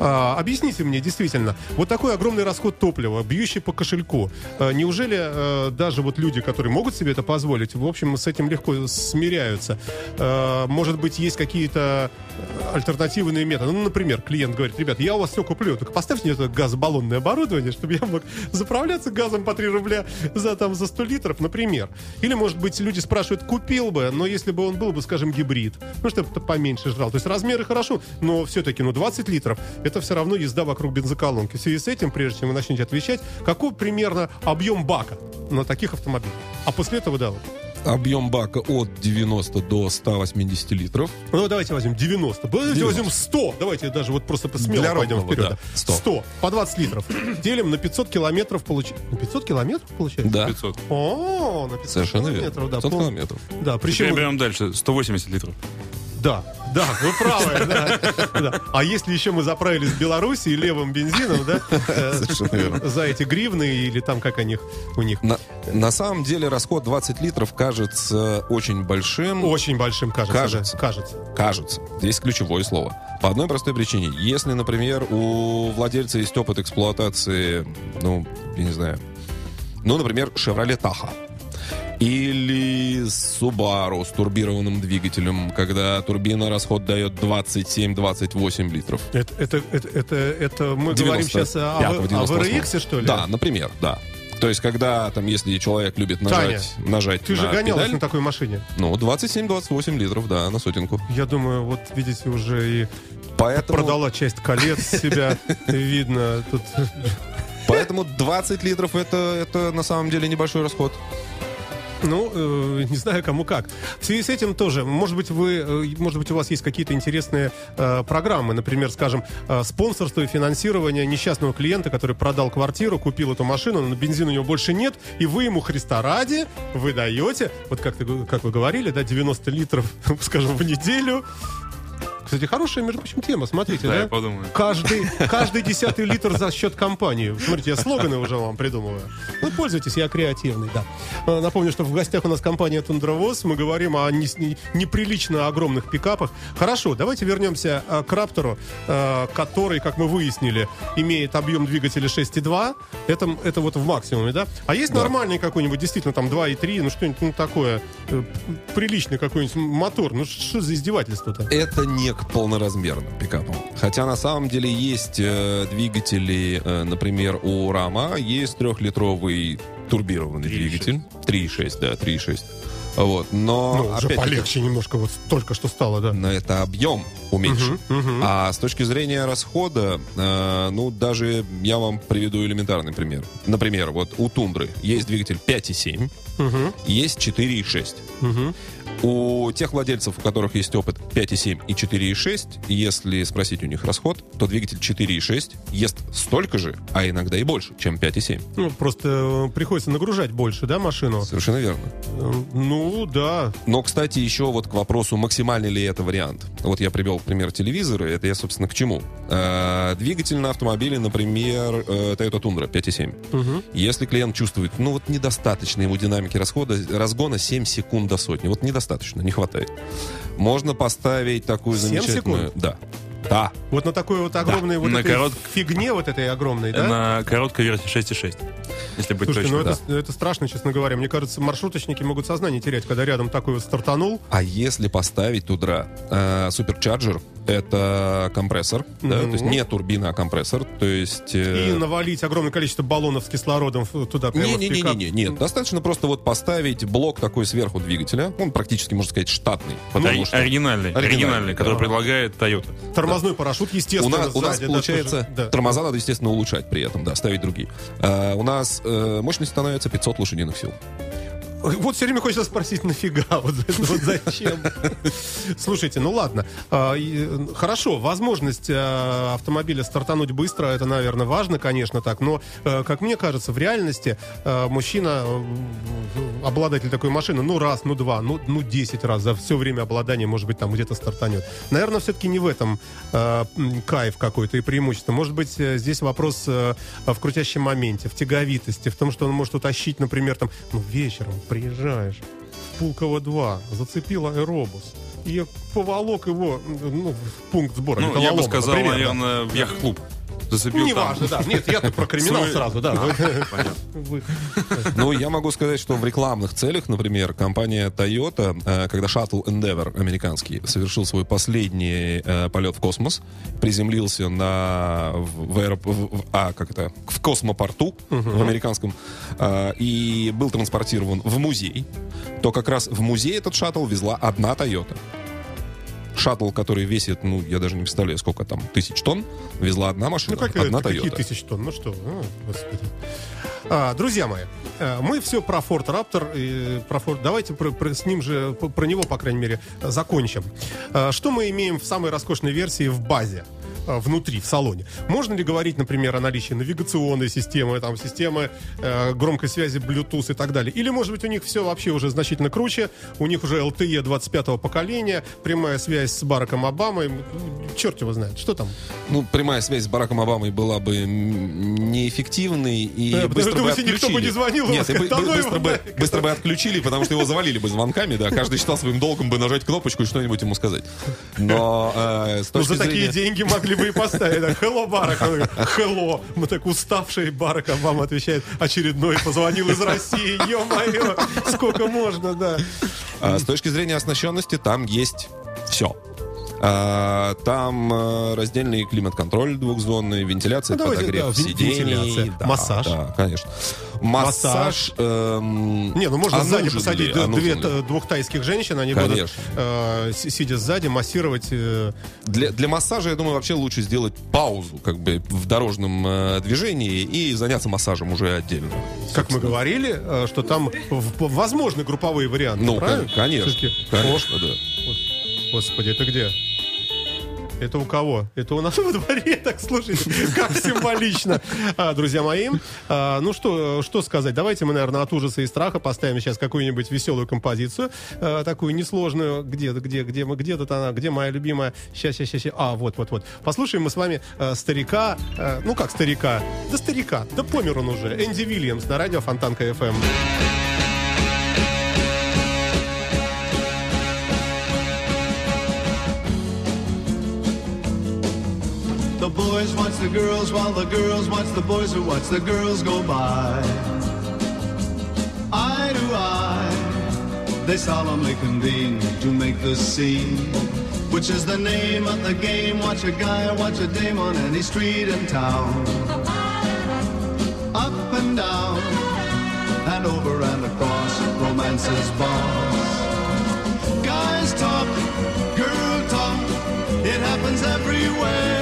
А, объясните мне, действительно, вот такой огромный расход топлива, бьющий по кошельку, э, неужели даже вот люди, которые могут себе это позволить, в общем, с этим легко смиряются? Э, может быть, есть какие-то альтернативные методы? Ну, например, клиент говорит, ребят, я у вас все куплю, только поставьте мне это газобаллонное оборудование, чтобы я мог заправляться газом по 3 рубля за, там, за 100 литров, например. Или, может быть, люди спрашивают, купил бы, но если бы он был бы, скажем, гибрид, ну, чтобы поменьше жрал. То есть размеры хорошо, но все-таки, ну, 20 литров, это все равно езда вокруг бензоколонки. В связи с этим, прежде чем вы начнете отвечать, какой примерно объем бака на таких автомобилях? А после этого, да, вот. Объем бака от 90 до 180 литров. Ну, давайте возьмем 90. Давайте 90. возьмем 100. Давайте даже вот просто смело Для пойдем ровного, вперед. да. да. 100. 100. По 20 литров. Делим на 500 километров. Получ... На 500 километров получается? Да, 500. О, на 500 совершенно верно. километров. Да, 500 пол- километров. Да, Теперь причем... берем дальше. 180 литров. Да, да, вы правы. да, да. А если еще мы заправились в Беларуси левым бензином, да, э, Совершенно верно. за эти гривны или там как они у них, На, на самом деле расход 20 литров кажется очень большим. очень большим кажется. Кажется. да, кажется. Кажется. Здесь ключевое слово. По одной простой причине. Если, например, у владельца есть опыт эксплуатации, ну, я не знаю, ну, например, Chevrolet Tahoe. Или Subaru с турбированным двигателем, когда турбина расход дает 27-28 литров. Это, это, это, это, это мы говорим сейчас о, 95-го, о 98-го. VRX, что ли? Да, например, да. То есть, когда там, если человек любит нажать, нажать Ты же на гонялась педаль, на такой машине. ну, 27-28 литров, да, на сотенку. Я думаю, вот видите, уже и Поэтому, продала часть колец себя, видно. Тут поэтому 20 литров это, это на самом деле небольшой расход. Ну, э, не знаю, кому как. В связи с этим тоже, может быть, вы, э, может быть, у вас есть какие-то интересные э, программы, например, скажем, э, спонсорство и финансирование несчастного клиента, который продал квартиру, купил эту машину, но бензина у него больше нет, и вы ему Христа ради выдаете, вот как, ты, как вы говорили, да, 90 литров, скажем, в неделю. Кстати, хорошая, между прочим, тема, смотрите, Да, да? я подумаю. Каждый, каждый десятый литр за счет компании. Смотрите, я слоганы уже вам придумываю. Ну, пользуйтесь, я креативный, да. Э, Напомню, что в гостях у нас компания Тундровоз. Мы говорим о не- не- неприлично огромных пикапах. Хорошо, давайте вернемся э, к Раптору, э, который, как мы выяснили, имеет объем двигателя 6,2. Это, это вот в максимуме, да? А есть Да. нормальный какой-нибудь, действительно, там 2,3, ну что-нибудь ну, такое, приличный какой-нибудь мотор. Ну что за издевательство-то? Это не полноразмерным пикапам. Хотя на самом деле есть э, двигатели, э, например, у Рама есть трехлитровый турбированный 3,6. двигатель. 3,6, да, 3,6. Вот, но Ну, уже полегче немножко, вот только что стало, да. но это объем уменьшен. Мгм, мгм. А с точки зрения расхода, э, ну, даже я вам приведу элементарный пример. Например, вот у Тундры есть двигатель 5,7, Мгм, есть 4,6. мгм. У тех владельцев, у которых есть опыт 5,7 и 4,6, если спросить у них расход, то двигатель 4,6 ест столько же, а иногда и больше, чем 5,7. Ну, просто э, приходится нагружать больше, да, машину? Совершенно верно. Э, Ну, да. Но, кстати, еще вот к вопросу, максимальный ли это вариант. Вот я привел пример телевизора, это я, собственно, к чему. Э, двигатель на автомобиле, например, э, Toyota Tundra 5,7. Мгм. Если клиент чувствует, ну вот недостаточно ему динамики расхода, разгона 7 секунд до сотни. Вот недостаточно, не хватает. Можно поставить такую 7 замечательную... секунд? Да. Да. Вот на такой вот огромной вот на этой корот- фигне вот этой огромной, да? На короткой версии 6,6. Если быть Слушайте, ну точным. это, это страшно, честно говоря. Мне кажется, маршруточники могут сознание терять, когда рядом такой вот стартанул. А если поставить туда э, суперчарджер, это компрессор, да, Мгм. то есть не турбина, а компрессор, то есть... э, И навалить огромное количество баллонов с кислородом туда прямо в пикап. Не-не-не, нет. Достаточно просто вот поставить блок такой сверху двигателя. Он практически, можно сказать, штатный. Потому Ори- что оригинальный, Оригинальный, оригинальный, который да. предлагает Toyota. Тормозной парашют, у естественно, нас, у нас сзади, да, получается, тоже, да. тормоза надо, естественно, улучшать при этом, да, ставить другие. А, у нас э, мощность становится 500 лошадиных сил. Вот все время хочется спросить, нафига? Вот, вот зачем? Слушайте, ну ладно. А, э, Хорошо, возможность э, автомобиля стартануть быстро, это, наверное, важно, конечно, так. Но, э, как мне кажется, в реальности мужчина, обладатель такой машины, ну раз, ну два, ну, ну 10 раз за все время обладания, может быть, там где-то стартанет. Наверное, все-таки не в этом кайф какой-то и преимущество. Может быть, здесь вопрос в крутящем моменте, в тяговитости, в том, что он может утащить, например, там, ну, вечером приезжаешь Пулково 2, зацепил аэробус, и поволок его ну, в пункт сбора. Ну, я бы сказал, да. наверное, в яхт-клуб. Зацепил Ну, не там. важно, да. Нет, я-то про криминал сразу, да. Ну, я могу сказать, что в рекламных целях, например, компания Toyota, э, когда шаттл Endeavour американский совершил свой последний э, полет в космос, приземлился на аэроп- в- а, как это, в космопорту в американском э, и был транспортирован в музей, то как раз в музей этот шаттл везла одна Toyota. Шаттл, который весит, ну, я даже не представляю, сколько там, тысяч тонн, везла одна машина, Ну, как одна это, какие тысячи тонн? Ну что, а, господи. А, друзья мои, э, мы все про Ford Raptor, и про Ford, давайте про, про- с ним же, про него, по крайней мере, э, закончим. А, Что мы имеем в самой роскошной версии в базе? Э, внутри, в салоне. Можно ли говорить, например, о наличии навигационной системы, там, системы э, громкой связи, Bluetooth и так далее? Или, может быть, у них все вообще уже значительно круче, у них уже LTE 25-го поколения, прямая связь с Бараком Обамой, черт его знает, что там? Ну, прямая связь с Бараком Обамой была бы неэффективной и Да, быстро бы думаете, никто отключили. бы не звонил, Нет, и бы- ну быстро, бы, быстро бы отключили, потому что его завалили бы звонками, да. Каждый считал своим долгом бы нажать кнопочку и что-нибудь ему сказать. Но э, с Ну, точки за такие зрения... деньги могли бы и поставить. да, Hello, Барак. Hello. Мы так уставший Барак вам отвечает. Очередной позвонил из России. Ё-моё, сколько можно, да. А, с точки зрения оснащенности там есть все. А, там э, раздельный климат-контроль двухзонный, вентиляция, Ну, давайте, подогрев да, сидений. вентиляция. Да, Массаж. Да, конечно. Массаж. Массаж. эм, Не, ну можно а сзади посадить ли? А нужен две, ли? двух тайских женщин, они Конечно. будут, э, си- сидя сзади, массировать. э, Для, для массажа, я думаю, вообще лучше сделать паузу как бы в дорожном э, движении и заняться массажем уже отдельно. как мы говорили, э, что там в- возможны групповые варианты. Ну, правильно? кон- конечно. Конечно, да. Господи, это где? Это у кого? Это у нас во дворе, так слушайте, как символично. А, друзья мои, а, ну что, что сказать? Давайте мы, наверное, от ужаса и страха поставим сейчас какую-нибудь веселую композицию, а, такую несложную. Где, где, где, мы, где тут она, где моя любимая? Сейчас, сейчас, сейчас. А, вот, вот, вот. Послушаем мы с вами старика, ну как старика? Да старика, да помер он уже. Энди Вильямс на радио Фонтанка. FM. Boys watch the girls while the girls watch the boys who watch the girls go by. Eye to eye, they solemnly convene to make the scene, which is the name of the game. Watch a guy, watch a dame on any street in town. Up and down, and over and across, romance's boss. Guys talk, girl talk, it happens everywhere.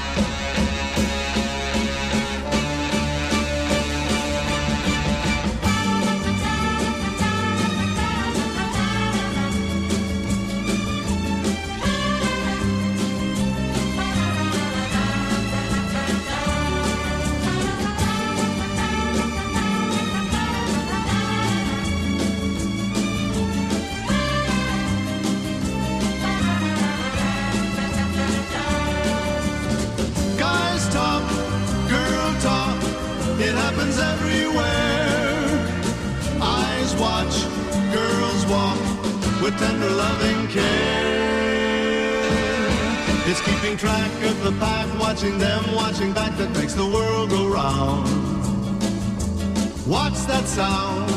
with tender loving care. It's keeping track of the pack, watching them, watching back that makes the world go round. Watch that sound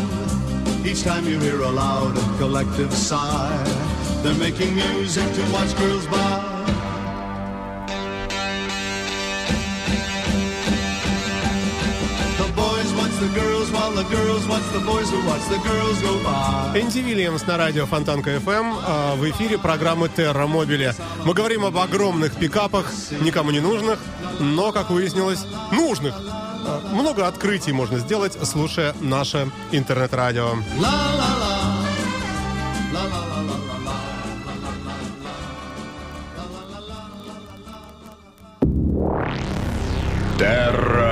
each time you hear a loud and collective sigh. They're making music to watch girls by. the girls. Энди Вильямс на радио Фонтанка ФМ. а, В эфире программы Терра Мобили. Мы говорим об огромных пикапах, никому не нужных, но, как выяснилось, нужных. А, Много открытий можно сделать, слушая наше интернет-радио. Терра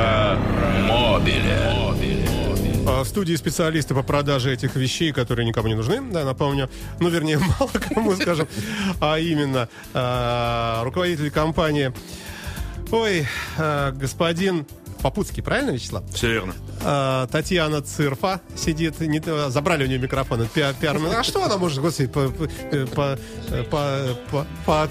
В студии специалисты по продаже этих вещей, которые никому не нужны, да, напомню. Ну, вернее, мало кому, скажем. А именно, а, руководитель компании, ой, а, господин Попутский, правильно, Вячеслав? Все верно. А, Татьяна Цирфа сидит, не, э, забрали у нее микрофон, пиар, пиар- А что она может, господи, по, по, э, по, э, по, по- по-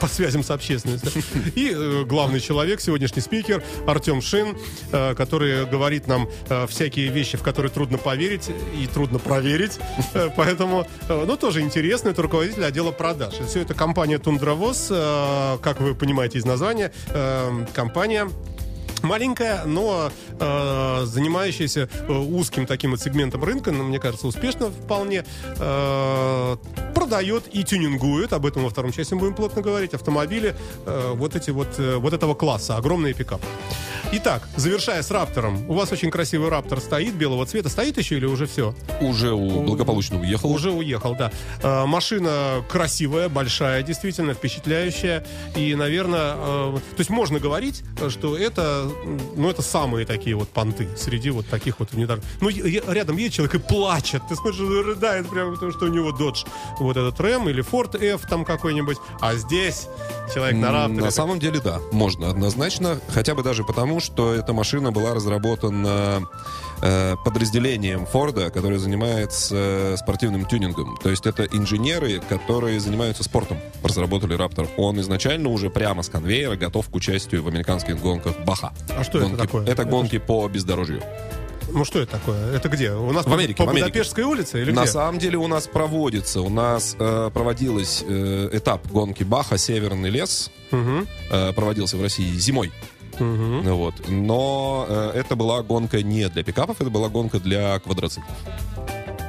по связям с общественностью. И э, главный человек, сегодняшний спикер Артем Шин, э, который говорит нам э, всякие вещи, в которые трудно поверить и трудно проверить. Э, Поэтому, э, ну, тоже интересно, это руководитель отдела продаж. Все это компания Тундравоз, э, как вы понимаете из названия, э, компания маленькая, но э, занимающаяся э, узким таким вот сегментом рынка, ну, мне кажется, успешно вполне, э, продает и тюнингует, об этом во втором части мы будем плотно говорить, автомобили э, вот эти вот, э, вот этого класса, огромные пикапы. Итак, завершая с Раптором, у вас очень красивый Раптор стоит, белого цвета, стоит еще или уже все? Уже у, благополучно уехал. Уже уехал, да. Э, машина красивая, большая, действительно впечатляющая. И, наверное, э, то есть можно говорить, что это, ну, это самые такие вот понты среди вот таких вот внедорожников. Ну, рядом едет человек и плачет. Ты смотришь, рыдает прямо потому, что у него Dodge вот этот Ram или Ford F там какой-нибудь. А здесь человек на Рапторе. На самом деле, да, можно однозначно. Хотя бы даже потому, что эта машина была разработана э, подразделением Форда, которое занимается э, спортивным тюнингом. То есть это инженеры, которые занимаются спортом, разработали Раптор. Он изначально уже прямо с конвейера готов к участию в американских гонках Баха. А что это Гонки- такое? Это Это гонки по бездорожью. Ну, что это такое? Это где? У нас В по- Америке, по в Америке. Будапештской улице или На где? самом деле у нас проводится, у нас э, проводилась э, этап гонки Баха «Северный лес», Мгм. э, проводился в России зимой. Ну Вот. Но э, это была гонка не для пикапов, это была гонка для квадроциклов.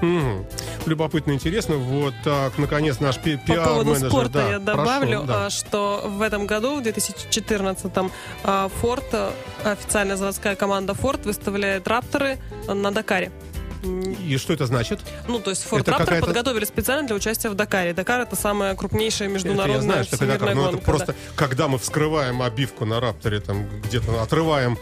Мгм. Любопытно, интересно. Вот так, наконец, наш пи- По поводу спорта да, я прошу, добавлю, да. а, что в этом году, в 2014-м, а, Ford, а, официальная заводская команда Ford, выставляет рапторы на Дакаре. И что это значит? Ну, то есть Ford Это Raptor подготовили специально для участия в Дакаре. Дакар это самая крупнейшая Это международная я знаю, что это Дакар, но это гонка. просто, да. когда мы вскрываем обивку на Рапторе, там где-то отрываем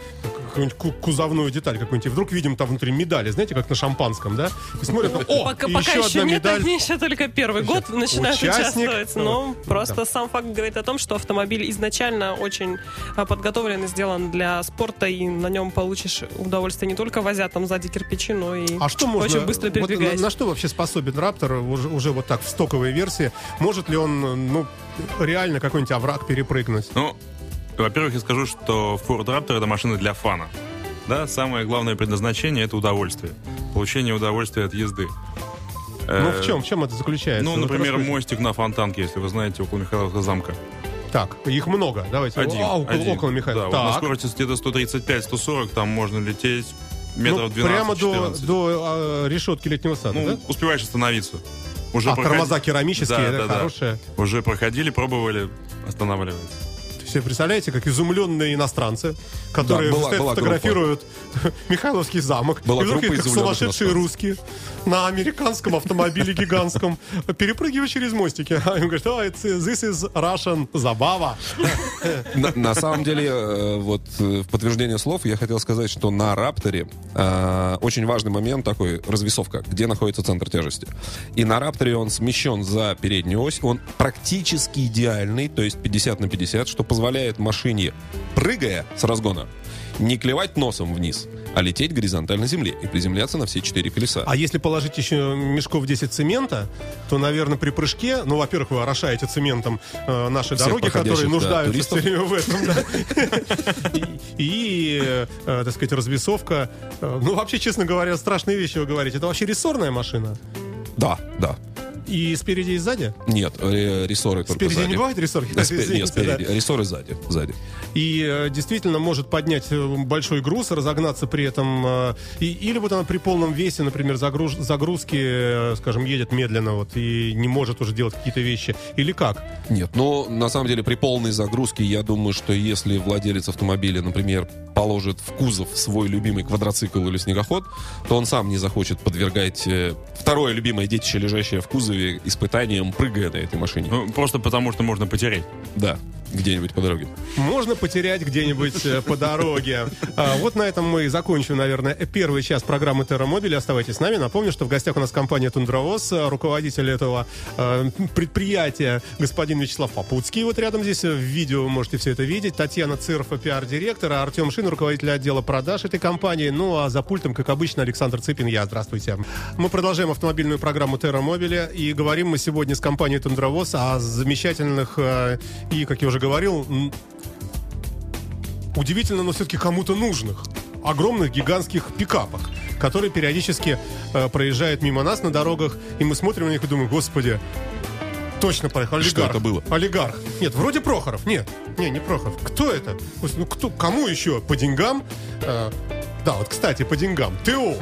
какую-нибудь ку- кузовную деталь какую-нибудь, и вдруг видим там внутри медали, знаете, как на шампанском, да? И смотрим, о, Пока, и пока еще еще одна нет, медаль. они еще только первый год начинают Участник. участвовать. Но Да. просто сам факт говорит о том, что автомобиль изначально очень а, подготовлен и сделан для спорта, и на нем получишь удовольствие не только возя там сзади кирпичи, но и А что можно... очень быстро вот на, передвигаясь. на что вообще способен Раптор уже, уже вот так в стоковой версии? Может ли он, ну, реально какой-нибудь овраг перепрыгнуть? Ну, во-первых, я скажу, что Ford Raptor это машина для фана. Да, самое главное предназначение это удовольствие. Получение удовольствия от езды. Ну, Э, в чем, в чем это заключается? Ну, Вот например, расскажите. мостик на Фонтанке, если вы знаете, около Михайловского замка. Так, их много. Давайте. Один. А, около, один. около Михаила. Да, вот на скорости где-то 135-140, там можно лететь метров Ну, прямо до, 12-14. до а, решетки летнего сада, Ну, да? успеваешь остановиться. Уже А проходи- тормоза керамические, Да, да, да, да. хорошие. Уже проходили, пробовали, останавливается. Все представляете, как изумленные иностранцы, которые Да, была- стоят, была фотографируют Михайловский замок, Была и вдруг группа как сумасшедшие иностранцев. русские на американском автомобиле гигантском перепрыгивают через мостики. А им говорят, oh, this is Russian забава. На, на самом деле, э, вот э, в подтверждение слов я хотел сказать, что на Рапторе э, очень важный момент такой, развесовка, где находится центр тяжести. И на Рапторе он смещен за переднюю ось, он практически идеальный, то есть 50 на 50, что позволяет машине, прыгая с разгона, не клевать носом вниз, а лететь горизонтально земле и приземляться на все четыре колеса. А если положить еще мешков 10 цемента, то, наверное, при прыжке, ну, во-первых, вы орошаете цементом э, наши Всех дороги, которые да, нуждаются время в этом, да. И, э, так сказать, развесовка. Э, Ну, вообще, честно говоря, страшные вещи вы говорите. Это вообще рессорная машина? Да, да. И спереди, и сзади? Нет, ре- рессоры только Спереди сзади. не бывает рессорки? Да, спе- Нет, спереди. Рессоры сзади. сзади. И э, действительно может поднять э, большой груз, разогнаться при этом. э, и- или вот она при полном весе, например, загруз- загрузки, э, скажем, едет медленно вот, и не может уже делать какие-то вещи. Или как? Нет, но на самом деле при полной загрузке я думаю, что если владелец автомобиля, например, положит в кузов свой любимый квадроцикл или снегоход, то он сам не захочет подвергать э, второе любимое детище, лежащее в кузове, испытаниям, прыгая на этой машине. Ну, просто потому, что можно потерять. Да, где-нибудь по дороге. Можно потерять где-нибудь э, по дороге. А, Вот на этом мы и закончим, наверное, первый час программы Терра Мобили. Оставайтесь с нами. Напомню, что в гостях у нас компания Тундровоз, э, руководитель этого э, предприятия господин Вячеслав Попутский. Вот рядом здесь в видео вы можете все это видеть. Татьяна Цирфа, пиар-директор, а Артем Шин, руководитель отдела продаж этой компании. Ну, а за пультом, как обычно, Александр Цыпин. Я. Здравствуйте. Мы продолжаем автомобильную программу Терра Мобили. И говорим мы сегодня с компанией Тундровоз о замечательных э, и, как я уже говорил, удивительно, но все-таки кому-то нужных огромных гигантских пикапах, которые периодически э, проезжают мимо нас на дорогах, и мы смотрим на них и думаем, господи, точно проехал олигарх. Что это было? Олигарх. Нет, вроде Прохоров. Нет, не, не Прохоров. Кто это? Ну, кто, кому еще? По деньгам? Э, да, вот, кстати, по деньгам. ТО.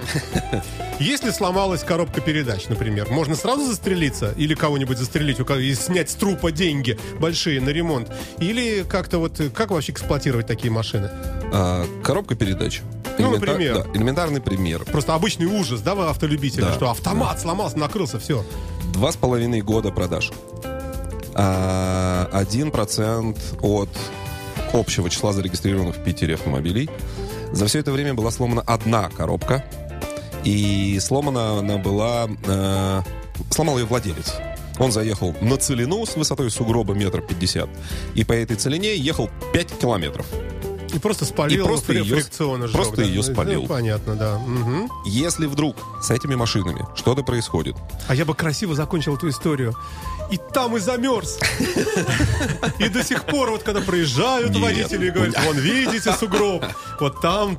Если сломалась коробка передач, например, можно сразу застрелиться или кого-нибудь застрелить у кого- и снять с трупа деньги большие на ремонт? Или как-то вот, как вообще эксплуатировать такие машины? А, коробка передач. Ну, например. да, элементарный пример. Просто обычный ужас, да, вы автолюбители, Да. что автомат сломался, накрылся, все. Два с половиной года продаж. А, Один процент от общего числа зарегистрированных в Питере автомобилей. За все это время была сломана одна коробка. И сломана она была... э, сломал ее владелец. Он заехал на целину с высотой сугроба метр пятьдесят. И по этой целине ехал 5 километров. И просто спалил, И просто ее- фрикционно сжег, просто да. ее спалил. Ну, понятно, да. Мгм. Если вдруг с этими машинами что-то происходит, А я бы красиво закончил эту историю. И там и замерз. И до сих пор, вот когда проезжают водители и говорят, вон, видите сугроб, вот там...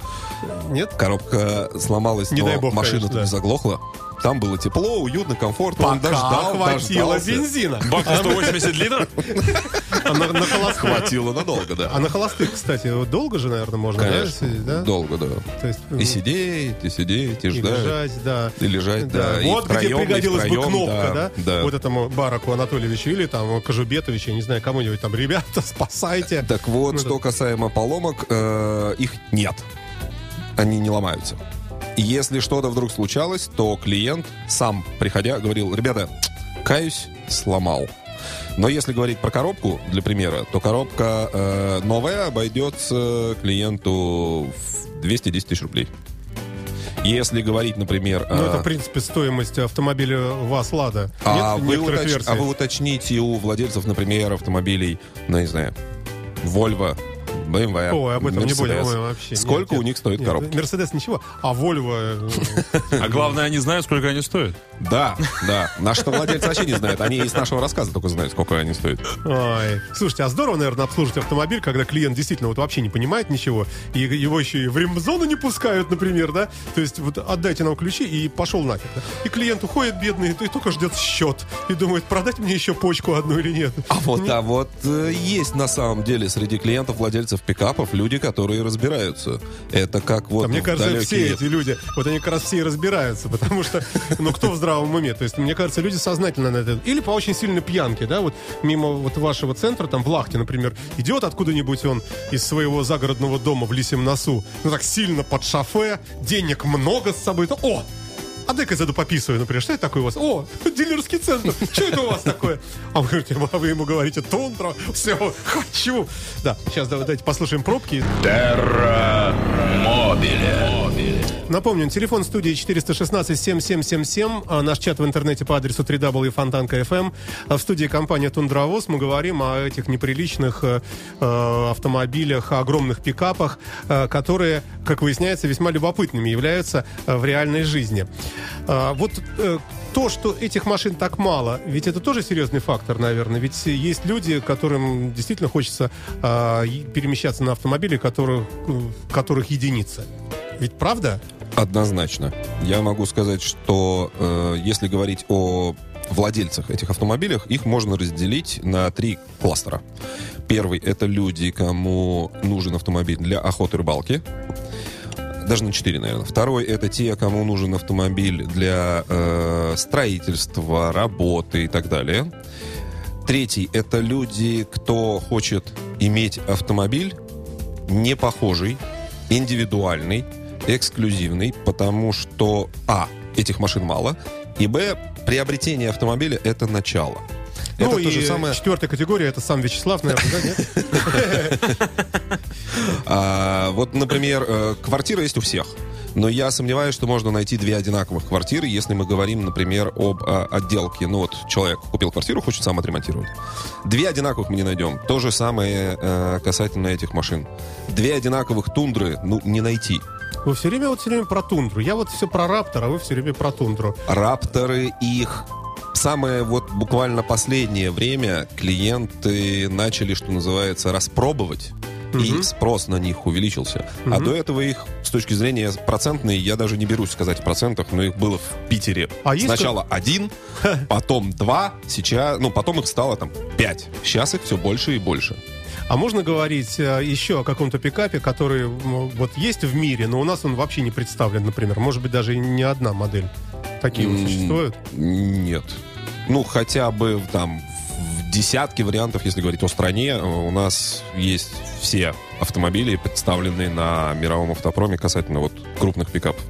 Нет? коробка сломалась, но дай бог, машина конечно, не заглохла. Там было тепло, уютно, комфортно. он Пока дождал, хватило дождался. бензина. Бак на 180 литров? На, на холостых- Хватило надолго, да. а на холостых, кстати, вот долго же, наверное, можно, да, Конечно, сидеть, да? долго, да. То есть, И сидеть, и сидеть, и и ждать. лежать, да. И лежать, да. И Вот где и пригодилась бы кнопка, да? да, да. Вот этому Бараку Анатольевичу или там Кожубетовичу, я не знаю, кому-нибудь там, ребята, спасайте. Так вот, Ну, что касаемо поломок, э, их нет. Они не ломаются. Если что-то вдруг случалось, то клиент сам, приходя, говорил, ребята, каюсь, сломал. Но если говорить про коробку, для примера, то коробка э, новая обойдется клиенту в 210 тысяч рублей. Если говорить, например... Ну, э, это, в принципе, стоимость автомобиля ВАЗ «Лада». а, Нет вы уточ- а вы уточните у владельцев, например, автомобилей, ну, не знаю, Volvo, BMW, Ой, об этом не Mercedes. будем. Ой, вообще. Сколько Нет, у нет, них стоит нет, коробка? Мерседес ничего, а Вольво... А главное, они знают, сколько они стоят. Да, да. Наши владельцы вообще не знают. Они из нашего рассказа только знают, сколько они стоят. Ой. Слушайте, а здорово, наверное, обслуживать автомобиль, когда клиент действительно вот вообще не понимает ничего, и его еще и в ремзону не пускают, например, да? То есть вот отдайте нам ключи и пошел нафиг. да? И клиент уходит бедный, и только ждет счет. И думает, продать мне еще почку одну или нет. А вот, а вот э, есть на самом деле среди клиентов владельцев пикапов люди, которые разбираются. Это как вот А мне кажется, далекие- все эти люди, вот они как раз все и разбираются, потому что, ну, кто в здравом уме? То есть, мне кажется, люди сознательно на это... Или по очень сильной пьянке, да, вот мимо вот вашего центра, там, в Лахте, например, идет откуда-нибудь он из своего загородного дома в Лисем носу, ну, так сильно под шофе, денег много с собой, то, о, а дай-ка зайду пописываю, например. Что это такое у вас? О, дилерский центр. Что это у вас такое? А вы, говорите, а вы ему говорите, тундра, все, хочу. Да, сейчас давайте послушаем пробки. Терра Мобиле. Напомню, телефон студии 416-7777, а наш чат в интернете по адресу www.fontanka.fm. А в студии компания «Тундровоз» мы говорим о этих неприличных э, э, автомобилях, огромных пикапах, э, которые, как выясняется, весьма любопытными являются э, в реальной жизни. А, вот э, то, что этих машин так мало, ведь это тоже серьезный фактор, наверное. Ведь есть люди, которым действительно хочется а, перемещаться на автомобиле, которых, э, которых единицы. Ведь правда? Однозначно. Я могу сказать, что э, если говорить о владельцах этих автомобилей, их можно разделить на три кластера. Первый — это люди, кому нужен автомобиль для охоты и рыбалки. Даже на 4, наверное. Второй это те, кому нужен автомобиль для э, строительства, работы и так далее. Третий это люди, кто хочет иметь автомобиль не похожий, индивидуальный, эксклюзивный, потому что а этих машин мало, и б приобретение автомобиля это начало. Ну это и то же самое. четвертая категория, это сам Вячеслав, наверное, да, нет? А, вот, например, э, квартира есть у всех. Но я сомневаюсь, что можно найти две одинаковых квартиры, если мы говорим, например, об а, отделке. Ну вот человек купил квартиру, хочет сам отремонтировать. Две одинаковых мы не найдем. То же самое э, касательно этих машин. Две одинаковых тундры, ну, не найти. Вы все время вот все время про тундру. Я вот все про Раптор, а вы все время про тундру. Рапторы их самое вот буквально последнее время клиенты начали, что называется, распробовать. И спрос на них увеличился. А до этого их, с точки зрения процентной, я даже не берусь сказать в процентах, но их было в Питере А сначала один, потом два, сейчас, ну, потом их стало там пять. Сейчас их все больше и больше. А можно говорить э, еще о каком-то пикапе, который вот есть в мире, но у нас он вообще не представлен, например. Может быть, даже не одна модель. Такие вот существуют? Нет. Ну, хотя бы там в десятке вариантов, если говорить о стране, э, у нас есть все автомобили, представленные на мировом автопроме касательно вот крупных пикапов.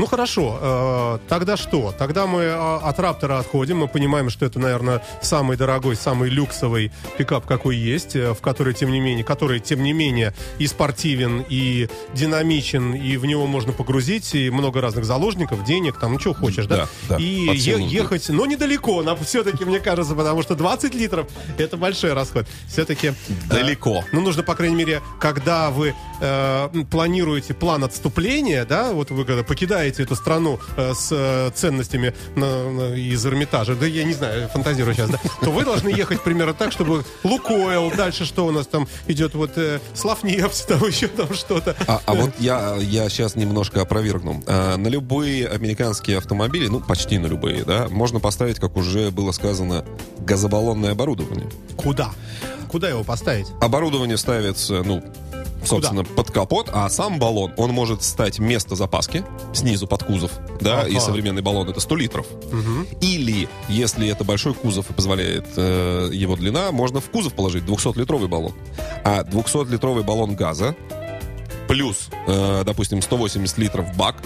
Ну хорошо, э, тогда что? Тогда мы э, от Раптора отходим, мы понимаем, что это, наверное, самый дорогой, самый люксовый пикап, какой есть, э, в который, тем не менее, который, тем не менее, и спортивен, и динамичен, и в него можно погрузить, и много разных заложников, денег, там, ну, что хочешь, да? Да, да, и е- ехать, но недалеко, нам все-таки, мне кажется, потому что 20 литров — это большой расход. Все-таки... Далеко. Ну, нужно, по крайней мере, когда вы э, планируете план отступления, да, вот вы когда покидаете эту страну э, с э, ценностями из Эрмитажа, да я не знаю, фантазирую сейчас, да, то вы должны ехать примерно так, чтобы Лукойл, дальше что у нас там идет, вот э, Славнефть, там еще там что-то. А, а вот я, я сейчас немножко опровергну. А, на любые американские автомобили, ну, почти на любые, да, можно поставить, как уже было сказано, газобаллонное оборудование. Куда? Куда его поставить? Оборудование ставится, ну, собственно, под капот, а сам баллон, он может стать место запаски снизу под кузов, да, Ага. и современный баллон это 100 литров. Или, если это большой кузов и позволяет э, его длина, можно в кузов положить 200-литровый баллон. А 200-литровый баллон газа плюс, э, допустим, 180 литров бак,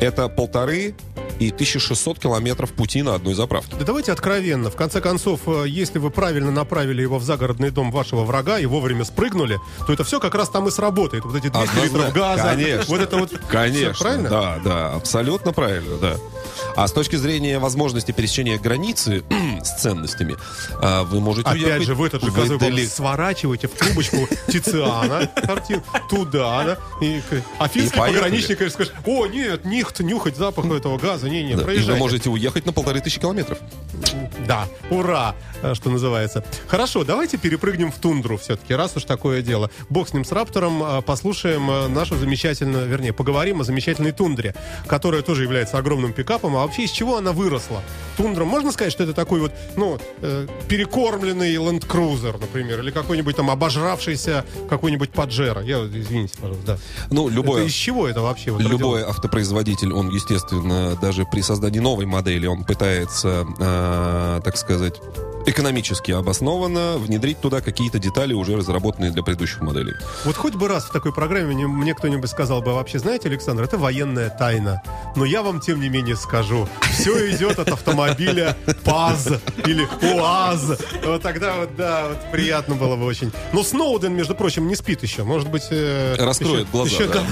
это полторы и 1600 километров пути на одной заправке. Да давайте откровенно. В конце концов, э, если вы правильно направили его в загородный дом вашего врага и вовремя спрыгнули, то это все как раз там и сработает. Вот эти 200 литров газа. Конечно. Вот это вот. Конечно, Всё правильно? да, да, абсолютно правильно, да. А с точки зрения возможности пересечения границы с ценностями, а, вы можете Опять уехать же, в этот же вы газовый далеко- сворачиваете в трубочку Тициана картину, туда, да, и, а финский пограничник, конечно, скажет, о, нет, нихт, нюхать запах этого газа, не, не, Да, и вы проезжайте. можете уехать на полторы тысячи километров. Да, ура, э, что называется. Хорошо, давайте перепрыгнем в тундру все-таки, раз уж такое дело. Бог с ним, с Раптором, э, послушаем э, нашу замечательную, вернее, поговорим о замечательной тундре, которая тоже является огромным пикапом. А вообще из чего она выросла? Тундра, можно сказать, что это такой вот, ну, э, перекормленный Land Cruiser, например, или какой-нибудь там обожравшийся какой-нибудь Паджеро. Я, извините, пожалуйста, да. Ну, Это любое, из чего это вообще? вот любой автопроизводитель, он, естественно, даже при создании новой модели, он пытается, э, так сказать, экономически обоснованно внедрить туда какие-то детали, уже разработанные для предыдущих моделей. Вот хоть бы раз в такой программе мне, кто-нибудь сказал бы, вообще, знаете, Александр, это военная тайна. Но я вам, тем не менее, скажу. Все идет от автомобиля ПАЗ или УАЗ. Вот тогда вот, да, вот приятно было бы очень. Но Сноуден, между прочим, не спит еще. Может быть... э, Раскроет еще- глаза, еще да.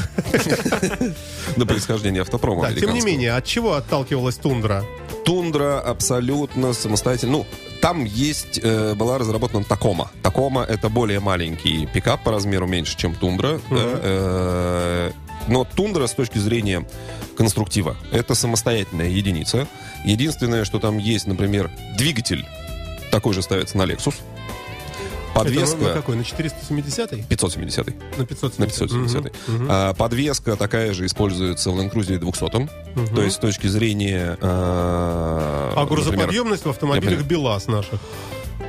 На происхождение автопрома тем не менее, от чего отталкивалась тундра? Тундра абсолютно самостоятельно. Ну, там есть, э, была разработана Такома. Такома это более маленький пикап по размеру меньше, чем Тундра. да, э, но Тундра с точки зрения конструктива это самостоятельная единица. Единственное, что там есть, например, двигатель такой же ставится на Lexus. Подвеска... Это на какой? На 470 570 На 570 на 570 А, подвеска такая же используется в Land Cruiser 200 То есть с точки зрения... А, А например, грузоподъемность в автомобилях например, БелАЗ наших?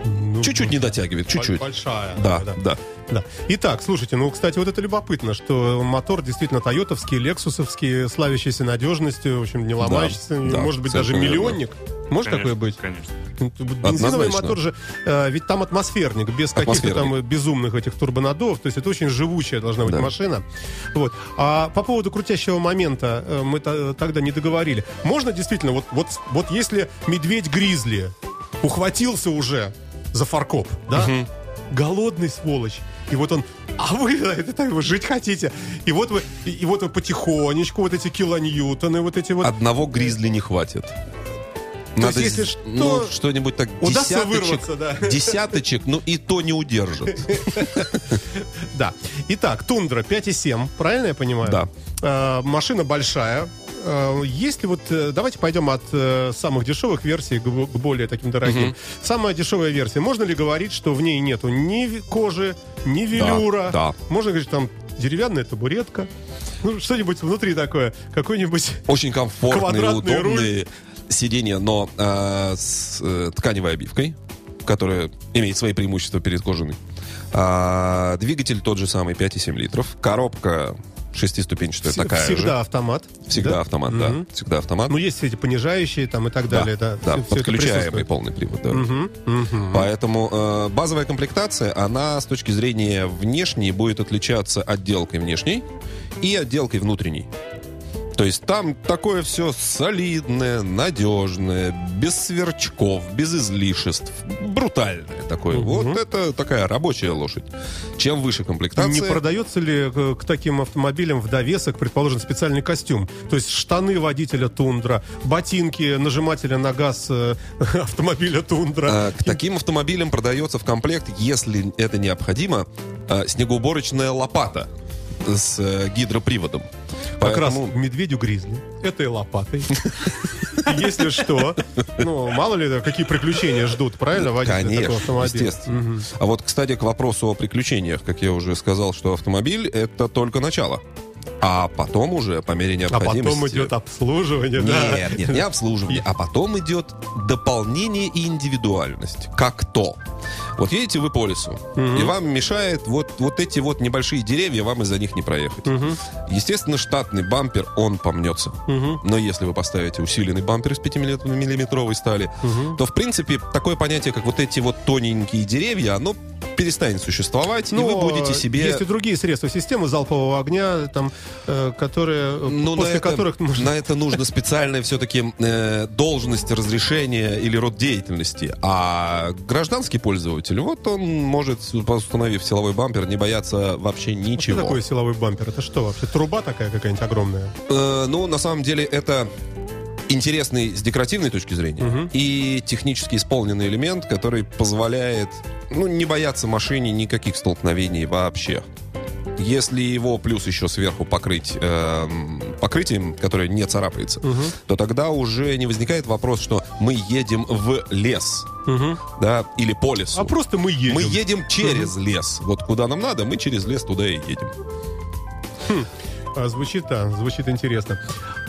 Ну, Чуть-чуть не дотягивает, чуть-чуть. Большая. Да, да. Да. Итак, слушайте, ну, кстати, вот это любопытно, что мотор действительно тойотовский, лексусовский, славящийся надежностью, в общем, не ломающийся, да, может быть, даже совершенно верно. миллионник. Может Конечно, такое быть? Конечно. Ну, Бензиновый Однозначно. мотор же, э, ведь там атмосферник, без каких-то там э, безумных этих турбонаддувов, то есть это очень живучая должна быть Да. машина. Вот. А по поводу крутящего момента э, мы то- тогда не договорили. Можно действительно, вот, вот, вот если медведь-гризли ухватился уже за фаркоп, да, голодный сволочь, и вот он, а вы это, вы жить хотите, и вот вы, и, и вот вы потихонечку вот эти килоньютоны, вот эти вот Одного гризли не хватит. есть, Надо если с- что, ну, что-нибудь так удастся десяточек, вырваться, да. десяточек, ну и то не удержит. Да. Итак, Тундра 5,7, правильно я понимаю? Да. Э, машина большая. Э, Есть ли вот... э, Давайте пойдем от э, самых дешевых версий к, бо- к более таким дорогим. Самая дешевая версия. Можно ли говорить, что в ней нету ни кожи, ни велюра? да. Можно говорить, что там деревянная табуретка? Ну, что-нибудь внутри такое. Какой-нибудь... Очень комфортные, Квадратный удобные сиденья, но э, с э, тканевой обивкой, которая имеет свои преимущества перед кожаной. А, двигатель тот же самый, 5,7 литров. Коробка шестиступенчатая такая всегда же. автомат. Всегда Да? автомат, да. Всегда автомат. Ну, есть все эти понижающие там и так далее. Да, да, всё это подключаемый полный привод, да. Мгм, мгм. Поэтому э, базовая комплектация, она с точки зрения внешней будет отличаться отделкой внешней и отделкой внутренней. То есть там такое все солидное, надежное, без сверчков, без излишеств, брутальное такое. Вот это такая рабочая лошадь. Чем выше комплектация... Не продается ли э, к таким автомобилям в довесок, предположим, специальный костюм? То есть штаны водителя Тундра, ботинки нажимателя на газ э, автомобиля Тундра. А, К таким автомобилям продается в комплект, если это необходимо, а, снегоуборочная лопата с э, гидроприводом. как Поэтому- раз медведю гризли. Этой лопатой. Если что, ну, мало ли, какие приключения ждут, правильно, водителя Конечно, такого автомобиля? естественно. Мгм. А вот, кстати, к вопросу о приключениях, как я уже сказал, что автомобиль это только начало. А потом уже, по мере А необходимости... потом идет обслуживание, да. Нет, нет, не обслуживание, а потом идет дополнение и индивидуальность. Как то. Вот едете вы по лесу, и вам мешает вот, вот эти вот небольшие деревья, вам из-за них не проехать. Естественно, штатный бампер, он помнется. Но если вы поставите усиленный бампер из 5-миллиметровой стали, то, в принципе, такое понятие, как вот эти вот тоненькие деревья, оно перестанет существовать, и вы Но будете себе... Есть и другие средства системы залпового огня, там, э, которые, э, Ну, после на это, которых можно... на это нужно специальная все-таки э, должность разрешения или род деятельности. А гражданский пользователь, вот он может, установив силовой бампер, не бояться вообще Что ничего. такое силовой бампер? Это что вообще? Труба такая какая-нибудь огромная? Э, ну, на самом деле, это интересный с декоративной точки зрения и технически исполненный элемент, который позволяет ну, не бояться машине никаких столкновений вообще. Если его плюс еще сверху покрыть эм, покрытием, которое не царапается, то тогда уже не возникает вопрос, что мы едем в лес, да, или по лесу. А просто мы едем. Мы едем через лес. Вот куда нам надо, мы через лес туда и едем. А, звучит, да, звучит интересно.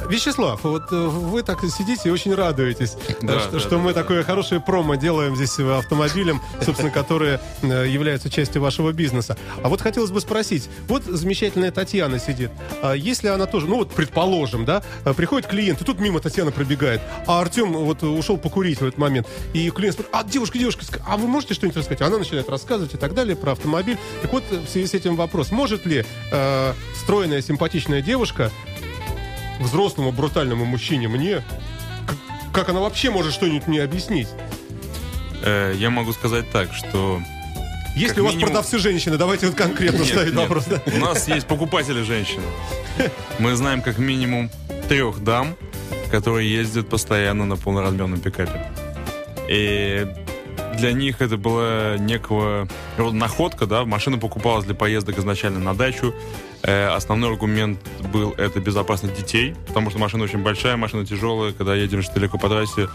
Вячеслав, вот э, вы так сидите и очень радуетесь, Да, э, что, да, что да, мы да. такое хорошее промо делаем здесь э, автомобилям, собственно, которые являются частью вашего бизнеса. А вот хотелось бы спросить, вот замечательная Татьяна сидит, а если она тоже, ну вот предположим, да, приходит клиент, и тут мимо Татьяна пробегает, а Артем вот ушел покурить в этот момент, и клиент спрашивает, а девушка, девушка, а вы можете что-нибудь рассказать? Она начинает рассказывать и так далее про автомобиль. Так вот, в связи с этим вопрос, может ли э, стройная, симпатичная девушка взрослому брутальному мужчине мне, как, она вообще может что-нибудь мне объяснить? Э, Я могу сказать так, что Если у вас минимум- продавцы женщины, давайте вот конкретно Нет, ставить нет. вопрос. да. У нас есть покупатели женщины. Мы знаем как минимум трех дам, которые ездят постоянно на полноразмерном пикапе. И для них это была некого рода находка, да, машина покупалась для поездок изначально на дачу. Э, основной аргумент был это безопасность детей, потому что машина очень большая, машина тяжелая, когда едешь далеко по трассе,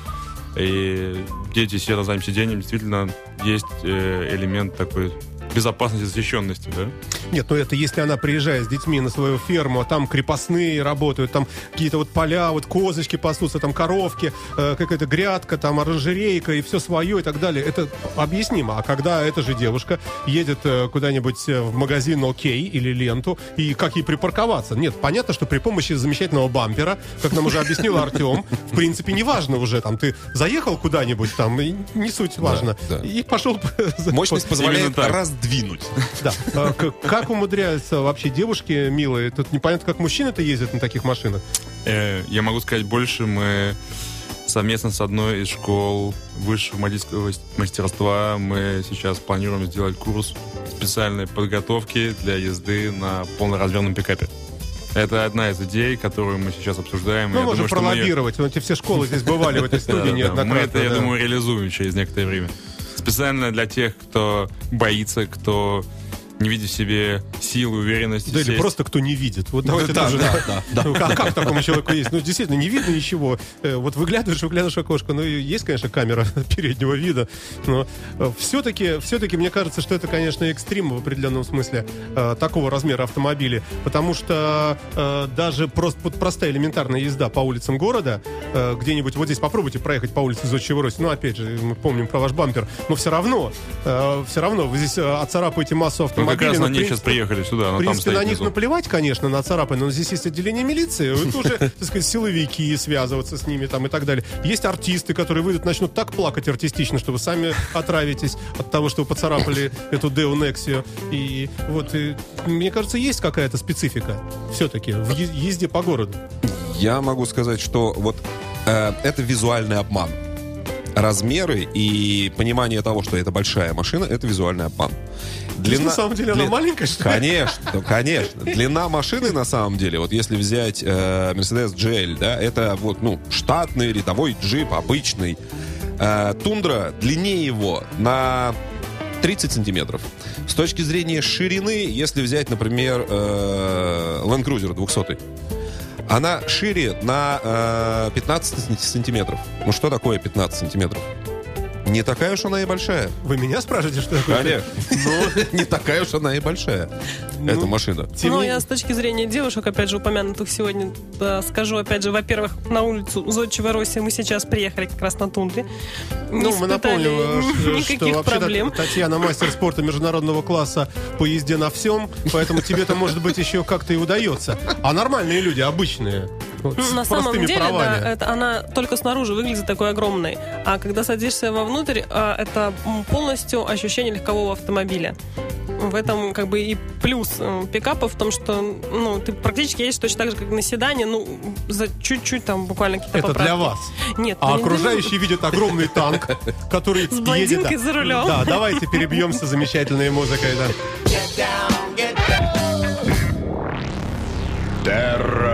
И дети сидят на заднем сиденье, действительно есть э, элемент такой безопасности, защищенности, да? Нет, ну это если она приезжает с детьми на свою ферму, а там крепостные работают, там какие-то вот поля, вот козочки пасутся, там коровки, э, какая-то грядка, там оранжерейка и все свое и так далее. Это объяснимо. А когда эта же девушка едет э, куда-нибудь э, в магазин Окей или Ленту, и как ей припарковаться? Нет, понятно, что при помощи замечательного бампера, как нам уже объяснил Артем, в принципе, не важно уже, там, ты заехал куда-нибудь, там, и не суть важно, да. и пошел... Мощность позволяет Именно так. раздвинуть. Да. А Как умудряются вообще девушки милые? Тут непонятно, как мужчины-то ездят на таких машинах. Э, я могу сказать больше, мы совместно с одной из школ высшего водительского мастерства мы сейчас планируем сделать курс специальной подготовки для езды на полноразмерном пикапе. Это одна из идей, которую мы сейчас обсуждаем. Мы Я можем думаю, что мы пролоббировать. Вот эти все школы здесь бывали в этой студии неоднократно. Мы это, я думаю, реализуем через некоторое время. Специально для тех, кто боится, кто не видит в себе силы, уверенности. Да или сесть. просто кто не видит. Вот давайте да, тоже. да, да, Ну, как, как такому человеку есть? Ну, действительно, не видно ничего. Э, Вот выглядываешь, выглядываешь окошко. Ну, есть, конечно, камера переднего вида. Но все-таки, все-таки, мне кажется, что это, конечно, экстрим в определенном смысле э, такого размера автомобиля. Потому что э, даже просто простая элементарная езда по улицам города, э, где-нибудь, вот здесь попробуйте проехать по улице Зодчего Руси. Ну, опять же, мы помним про ваш бампер. Но все равно, э, все равно вы здесь э, оцарапаете массу Мы как раз на ней сейчас приехали сюда, в принципе, на них внизу. наплевать, конечно, на царапины, но здесь есть отделение милиции, вот уже, так сказать, силовики, связываться с ними там и так далее. Есть артисты, которые выйдут, начнут так плакать артистично, что вы сами отравитесь от того, что вы поцарапали эту Део Нексию. И вот, и, мне кажется, есть какая-то специфика все-таки в езде по городу. Я могу сказать, что вот э, это визуальный обман. Размеры и понимание того, что это большая машина, это визуальный обман. Длина, на самом деле она дли- маленькая, что ли? Конечно, конечно. Длина машины, на самом деле, вот если взять э, Mercedes GL, да, это вот, ну, штатный рядовой джип, обычный. Э, Тундра длиннее его на 30 сантиметров. С точки зрения ширины, если взять, например, э, Land Cruiser 200, она шире на э, 15 сантиметров. Ну что такое 15 сантиметров? Не такая уж она и большая. Вы меня спрашиваете, что такое? Конечно. Ну, не такая уж она и большая. Эта машина. Ну, не- я с точки зрения девушек, опять же, упомянутых сегодня, да, скажу, опять же, во-первых, на улицу Зодчего России мы сейчас приехали как раз на тундре. Ну, мы напомним, э, что никаких вообще проблем. Татьяна мастер спорта международного класса по езде на всем, поэтому тебе-то, может быть, еще как-то и удается. А нормальные люди, обычные, вот, на самом деле, правами. да, это она только снаружи выглядит такой огромной, а когда садишься вовнутрь, а, это полностью ощущение легкового автомобиля. В этом как бы и плюс э, пикапа в том, что ну ты практически едешь точно так же, как на седане, ну за чуть-чуть там буквально какие-то Это поправки. для вас. Нет, А ну, не для окружающие видят огромный танк, который С блондинкой едет... за рулем. Да, давайте перебьемся замечательной музыкой. Да. Терра.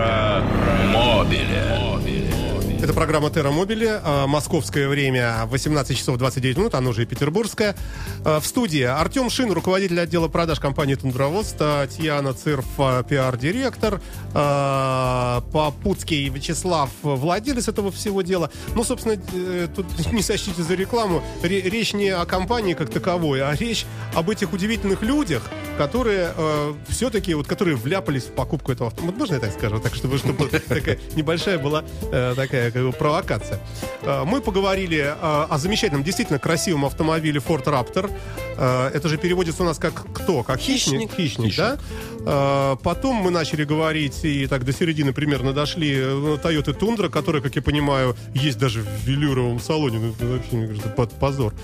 Это программа Терра Мобили. а, Московское время 18 часов 29 минут, оно уже и петербургское. А, В студии Артем Шин, руководитель отдела продаж компании Тундровоз, Татьяна Цирф, а, пиар-директор, а, Попутский Вячеслав, владелец этого всего дела. Ну, собственно, э, тут не сочтите за рекламу. Ре- Речь не о компании как таковой, а речь об этих удивительных людях, которые все-таки, вот, которые вляпались в покупку этого автомобиля. Можно я так скажу? Так, чтобы, чтобы такая небольшая была э, такая как бы, провокация. Э, мы поговорили э, о замечательном, действительно красивом автомобиле Ford Raptor. Э, это же переводится у нас как кто? Как хищник? Хищник. Хищник, да? Э, потом мы начали говорить, и так до середины примерно дошли Toyota Tundra, которая, как я понимаю, есть даже в велюровом салоне. Ну, это вообще, мне кажется, под позор.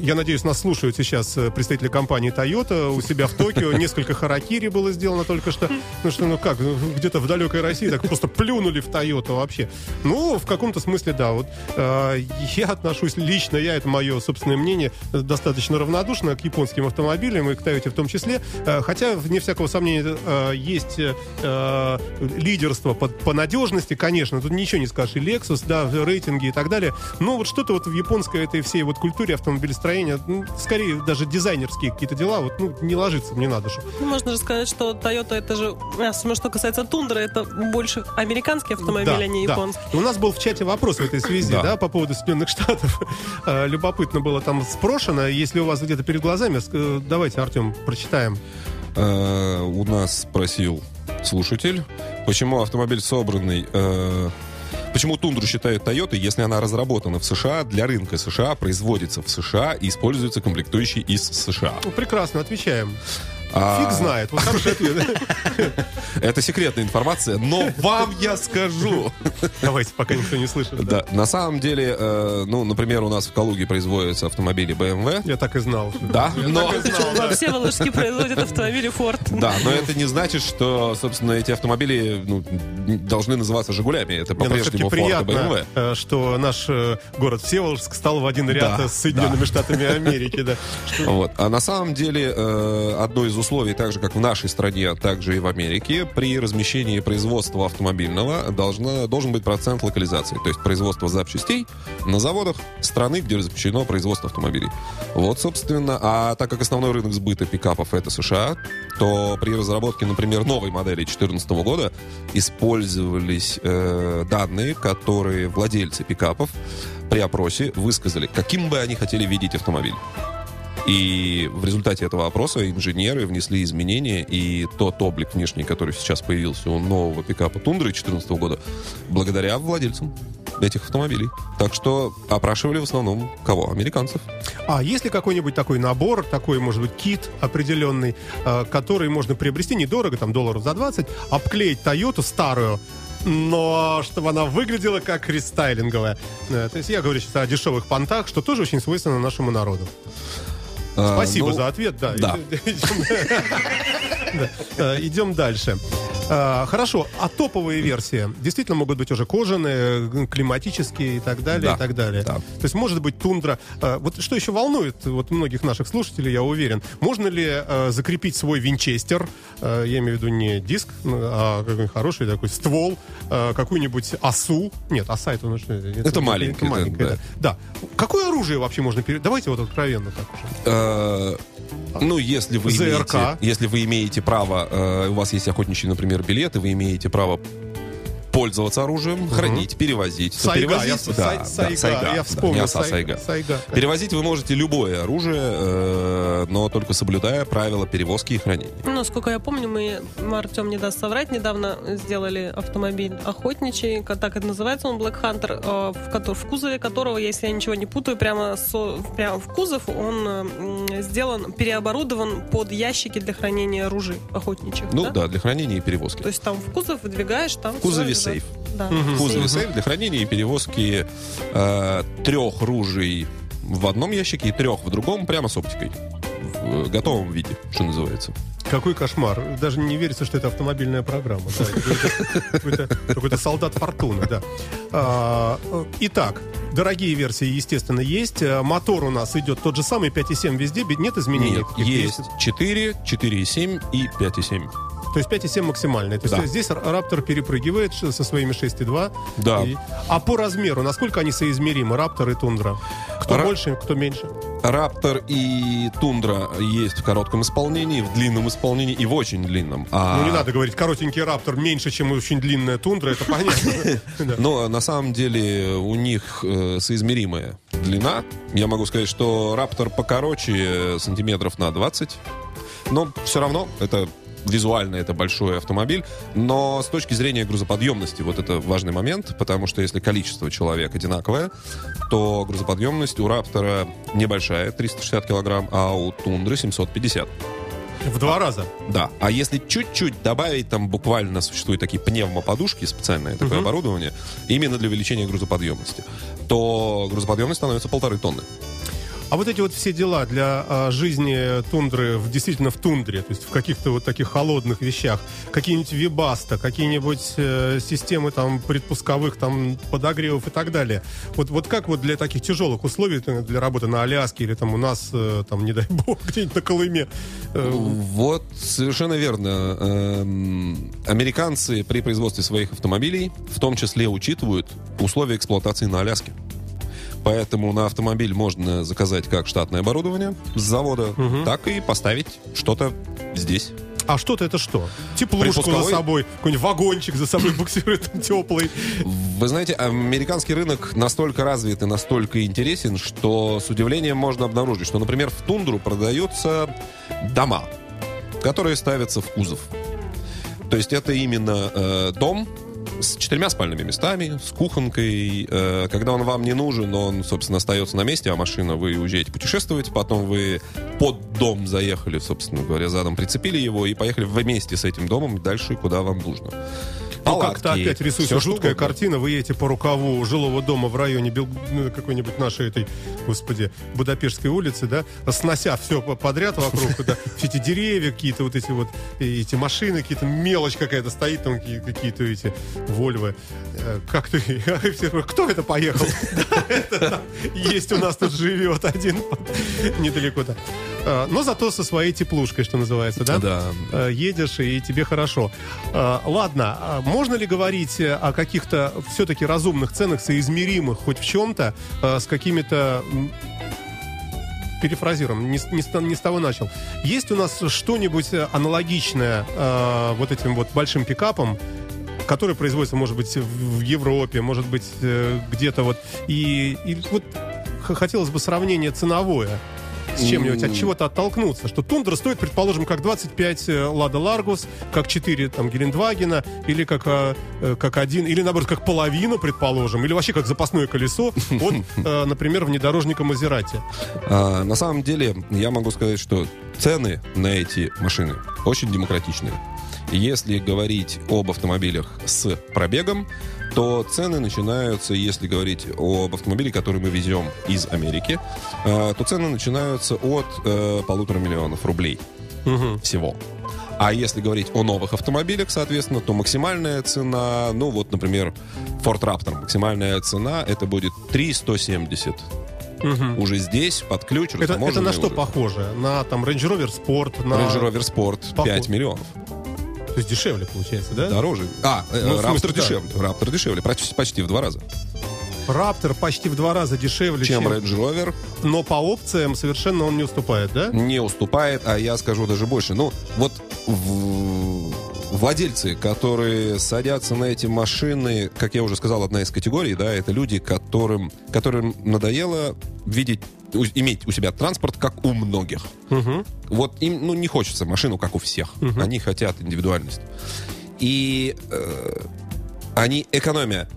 Я надеюсь, нас слушают сейчас представители компании Toyota у себя в Токио. Несколько харакири было сделано только что. Ну что, ну как, ну, где-то в далекой России так просто плюнули в Toyota вообще. Ну, в каком-то смысле, да. Вот э, я отношусь лично, я, это мое собственное мнение, достаточно равнодушно к японским автомобилям и к Toyota в том числе. Э, хотя, вне всякого сомнения, э, есть э, лидерство по, по надежности, конечно. Тут ничего не скажешь. И Lexus, да, в рейтинге и так далее. Но вот что-то вот в японской этой всей вот культуре автомобилестроения, ну, скорее даже дизайнерские какие-то дела, вот, ну, не ложится мне на душу. Ну, Можно же сказать, что Toyota это же, особенно что касается Тундра, это больше американский автомобиль, автомобиль, а не японский. И у нас был в чате вопрос в этой связи, да, Да. по поводу Соединенных Штатов. Э, Любопытно было там спрошено. Если у вас где-то перед глазами, э, давайте, Артем, прочитаем. Э, у нас спросил слушатель, почему автомобиль собранный... э, Почему Тундру считают Toyota, если она разработана в США для рынка США, производится в США и используется комплектующей из США? Ну, прекрасно, отвечаем. А, Фиг знает. Вот хороший ответ. Это секретная информация, но вам я скажу. Давайте, пока никто не слышит. Да, на самом деле, э, ну, например, у нас в Калуге производятся автомобили BMW. Я так и знал. Да, но... Все волжски производят автомобили Ford. Да, но это не значит, что, собственно, эти автомобили ну, должны называться «Жигулями». Это ну, по-прежнему Ford и BMW. э, что наш э, город Всеволожск стал в один ряд с Соединенными Штатами Америки. Да. Вот. А на самом деле, одно из условий, так же, как в нашей стране, так же и в Америке, при размещении производства автомобильного должна, должен быть процент локализации. То есть производство запчастей на заводах страны, где запрещено производство автомобилей. Вот, собственно, а так как основной рынок сбыта пикапов это США, то при разработке, например, новой модели 2014 года использовались э, данные, которые владельцы пикапов при опросе высказали, каким бы они хотели видеть автомобиль. И в результате этого опроса инженеры внесли изменения, и тот облик внешний, который сейчас появился у нового пикапа Тундры 2014 года, благодаря владельцам этих автомобилей. Так что опрашивали в основном кого? Американцев. А есть ли какой-нибудь такой набор, такой, может быть, кит определенный, э, который можно приобрести недорого, там, долларов за 20, обклеить Тойоту старую, но чтобы она выглядела как рестайлинговая. Э, То есть я говорю сейчас о дешевых понтах, что тоже очень свойственно нашему народу. А, Спасибо ну, за ответ, да. да. Идем дальше. А, Хорошо, а топовые версии действительно могут быть уже кожаные, климатические и так далее, Да, и так далее. да. То есть может быть тундра. э, Вот что еще волнует вот многих наших слушателей, я уверен. Можно ли э, закрепить свой винчестер, э, я имею в виду не диск, ну, а какой-нибудь хороший такой ствол, э, какую-нибудь осу. Нет, оса это, ну, что, это, маленькая, маленькая, да. да. Да. Какое оружие вообще можно перед... Давайте вот откровенно так уже. Э, Ну, если вы, ЗРК. имеете, если вы имеете право, э, у вас есть охотничий, например, билет, и вы имеете право пользоваться оружием, хранить, перевозить. Сайга, я, перевозить, да, сай- да, сайга, я да, вспомнил. не оса, Сай- сайга. сайга. Перевозить вы можете любое оружие, э, но только соблюдая правила перевозки и хранения. Ну, сколько я помню, мы, Артем не даст соврать, недавно сделали автомобиль охотничий, так это называется он, Black Hunter, э, в, кото- в кузове которого, если я ничего не путаю, прямо, со- прямо в кузов он э, сделан, переоборудован под ящики для хранения ружей охотничьих. Ну да, для хранения и перевозки. То есть там в кузов выдвигаешь, там... В кузове. Сейф. Да, В кузове сейф. сейф для хранения и перевозки э, трех ружей в одном ящике и трех в другом, прямо с оптикой. В э, готовом виде, что называется. Какой кошмар. Даже не верится, что это автомобильная программа. Какой-то- солдат фортуны, да. А, э, Итак, дорогие версии, естественно, есть. Э, Мотор у нас идет тот же самый, 5.7 везде, нет изменений? Нет, есть 4, 4,7 и 5,7. То есть 5.7 максимальный. То есть Да. здесь Раптор перепрыгивает со своими 6.2. Да. И- А по размеру, насколько они соизмеримы, Раптор и Тундра? Кто Ра- больше, кто меньше? Раптор и Тундра есть в коротком исполнении, в длинном исполнении и в очень длинном. А- Ну, не надо говорить, коротенький Раптор меньше, чем очень длинная Тундра, это понятно. Но на самом деле у них э, соизмеримая длина. Я могу сказать, что Раптор покороче э, сантиметров на 20. Но все равно это визуально это большой автомобиль, но с точки зрения грузоподъемности вот это важный момент, потому что если количество человек одинаковое, то грузоподъемность у Раптора небольшая, 360 килограмм, а у Тундры 750. В два раза. Да. А если чуть-чуть добавить, там буквально существуют такие пневмоподушки, специальное такое оборудование, именно для увеличения грузоподъемности, то грузоподъемность становится полторы тонны. А вот эти вот все дела для а, жизни тундры, в, действительно в тундре, то есть в каких-то вот таких холодных вещах, какие-нибудь вибаста, какие-нибудь э, системы там предпусковых там подогревов и так далее. Вот, вот как вот для таких тяжелых условий, для работы на Аляске или там у нас, э, там, не дай бог, где-нибудь на Колыме, э, Вот, совершенно верно. Эм, Американцы при производстве своих автомобилей в том числе учитывают условия эксплуатации на Аляске. Поэтому на автомобиль можно заказать как штатное оборудование с завода, так и поставить что-то здесь. А что-то это что? Теплушку за Припусковой? собой, какой-нибудь вагончик за собой буксирует теплый. Вы знаете, американский рынок настолько развит и настолько интересен, что с удивлением можно обнаружить, что, например, в тундру продаются дома, которые ставятся в кузов. То есть это именно э, дом с четырьмя спальными местами, с кухонкой. Э, когда он вам не нужен, он, собственно, остается на месте, а машина, вы уезжаете путешествовать, потом вы под дом заехали, собственно говоря, задом прицепили его и поехали вместе с этим домом дальше, куда вам нужно. Ну, как-то Палатки, опять рисуется жуткая угодно. картина. Вы едете по рукаву жилого дома в районе Бел- ну, какой-нибудь нашей этой, господи, Будапештской улицы, да, снося все подряд вокруг, да, все эти деревья какие-то, вот эти вот, эти машины какие-то, мелочь какая-то стоит, там какие- какие-то эти Вольвы. Э, Как ты? Кто это поехал? Есть у нас тут живет один недалеко-то. Э, Но зато со своей теплушкой, что называется, да? Да. э, едешь, и тебе хорошо. Ладно, а можно ли говорить э, о каких-то все-таки разумных ценах, соизмеримых хоть в чем-то э, с какими-то... Перефразируем, не, не не с того начал. Есть у нас что-нибудь э, аналогичное э, вот этим вот большим пикапам, который производится, может быть, в Европе, может быть, э, где-то вот. И, и вот хотелось бы сравнение ценовое с чем-нибудь, от чего-то оттолкнуться. Что Тундра стоит, предположим, как 25 э, Лада Ларгус, как 4 там Гелендвагена, или как, э, э, как один, или наоборот, как половина, предположим, или вообще как запасное колесо от, например, внедорожника Мазерати. А, на самом деле, я могу сказать, что цены на эти машины очень демократичные. Если говорить об автомобилях с пробегом, то цены начинаются, если говорить об автомобиле, который мы везем из Америки, э, то цены начинаются от э, полутора миллионов рублей всего. А если говорить о новых автомобилях, соответственно, то максимальная цена, ну вот, например, Ford Raptor, максимальная цена это будет 3,170. Уже здесь, под ключ, Это, это на что уже. похоже? На там Range Rover Sport, на... Range Rover Sport Похож. 5 миллионов. То есть дешевле получается, да? Дороже. А, э, Ну, смысле, Raptor да. дешевле. Raptor дешевле, почти, почти в два раза. Раптор почти в два раза дешевле, Чем чем... Range Rover Но по опциям совершенно он не уступает, да? не уступает, а я скажу даже больше. Ну, вот в- владельцы, которые садятся на эти машины, как я уже сказал, одна из категорий, да, это люди, которым, которым надоело видеть, у- иметь у себя транспорт, как у многих. Вот им, ну, не хочется машину, как у всех. Они хотят индивидуальность. И э, они, экономя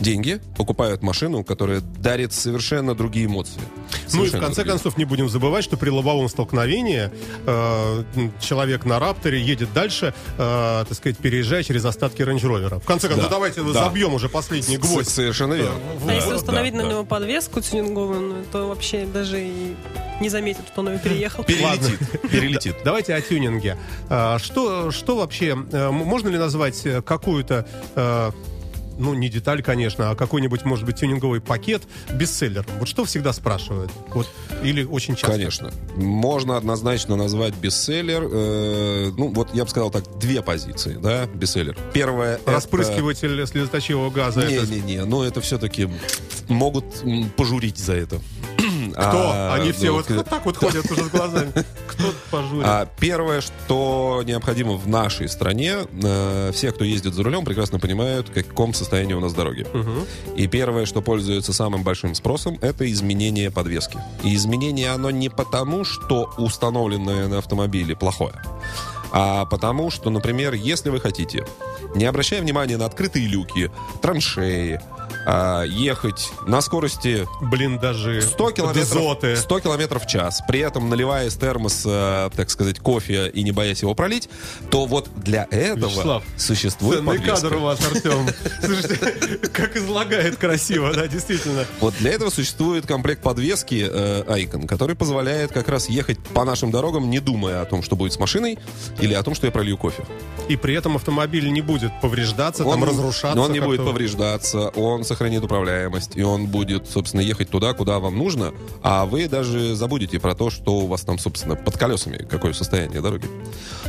деньги, покупают машину, которая дарит совершенно другие эмоции. Ну и в Совершенно конце другие. концов не будем забывать, что при лобовом столкновении э, человек на Рапторе едет дальше, э, так сказать, переезжая через остатки Рейндж Ровера. В конце концов, Да, давайте да. забьем уже последний гвоздь. Совершенно верно. А если установить да, на да. него подвеску тюнингованную, то вообще даже и не заметит, что он ее переехал. Перелетит. Перелетит. Давайте о тюнинге. А, Что, что вообще, э, можно ли назвать э, какую-то, э, ну, не деталь, конечно, а какой-нибудь, может быть, тюнинговый пакет бестселлером? Вот что всегда спрашивают? Вот, или очень часто? Конечно. Можно однозначно назвать бестселлер. э, ну, вот я бы сказал так, две позиции, да, бестселлер. Первое... это- Распрыскиватель слезоточивого газа. это Не-не-не, ну это все-таки могут пожурить за это. Кто? А, Они все ну, вот, вот так вот ходят уже с глазами. Кто пожурит? А, первое, что необходимо в нашей стране, э, все, кто ездит за рулем, прекрасно понимают, в каком состоянии у нас дороги. И первое, что пользуется самым большим спросом, это изменение подвески. И изменение оно не потому, что установленное на автомобиле плохое, а потому, что, например, если вы хотите, не обращая внимания на открытые люки, траншеи, а, ехать на скорости Блиндажи, 100 километров, дезоты. 100 километров в час, при этом наливая из термоса, так сказать, кофе и не боясь его пролить, то вот для этого Вячеслав, существует Ценный подвеска. кадр у вас, Артем. Слушайте, как излагает красиво, да, действительно. Вот для этого существует комплект подвески э, Icon, который позволяет как раз ехать по нашим дорогам, не думая о том, что будет с машиной, или о том, что я пролью кофе. И при этом автомобиль не будет повреждаться, там разрушаться. он не будет повреждаться, он сохранит управляемость, и он будет, собственно, ехать туда, куда вам нужно, а вы даже забудете про то, что у вас там, собственно, под колесами, какое состояние дороги.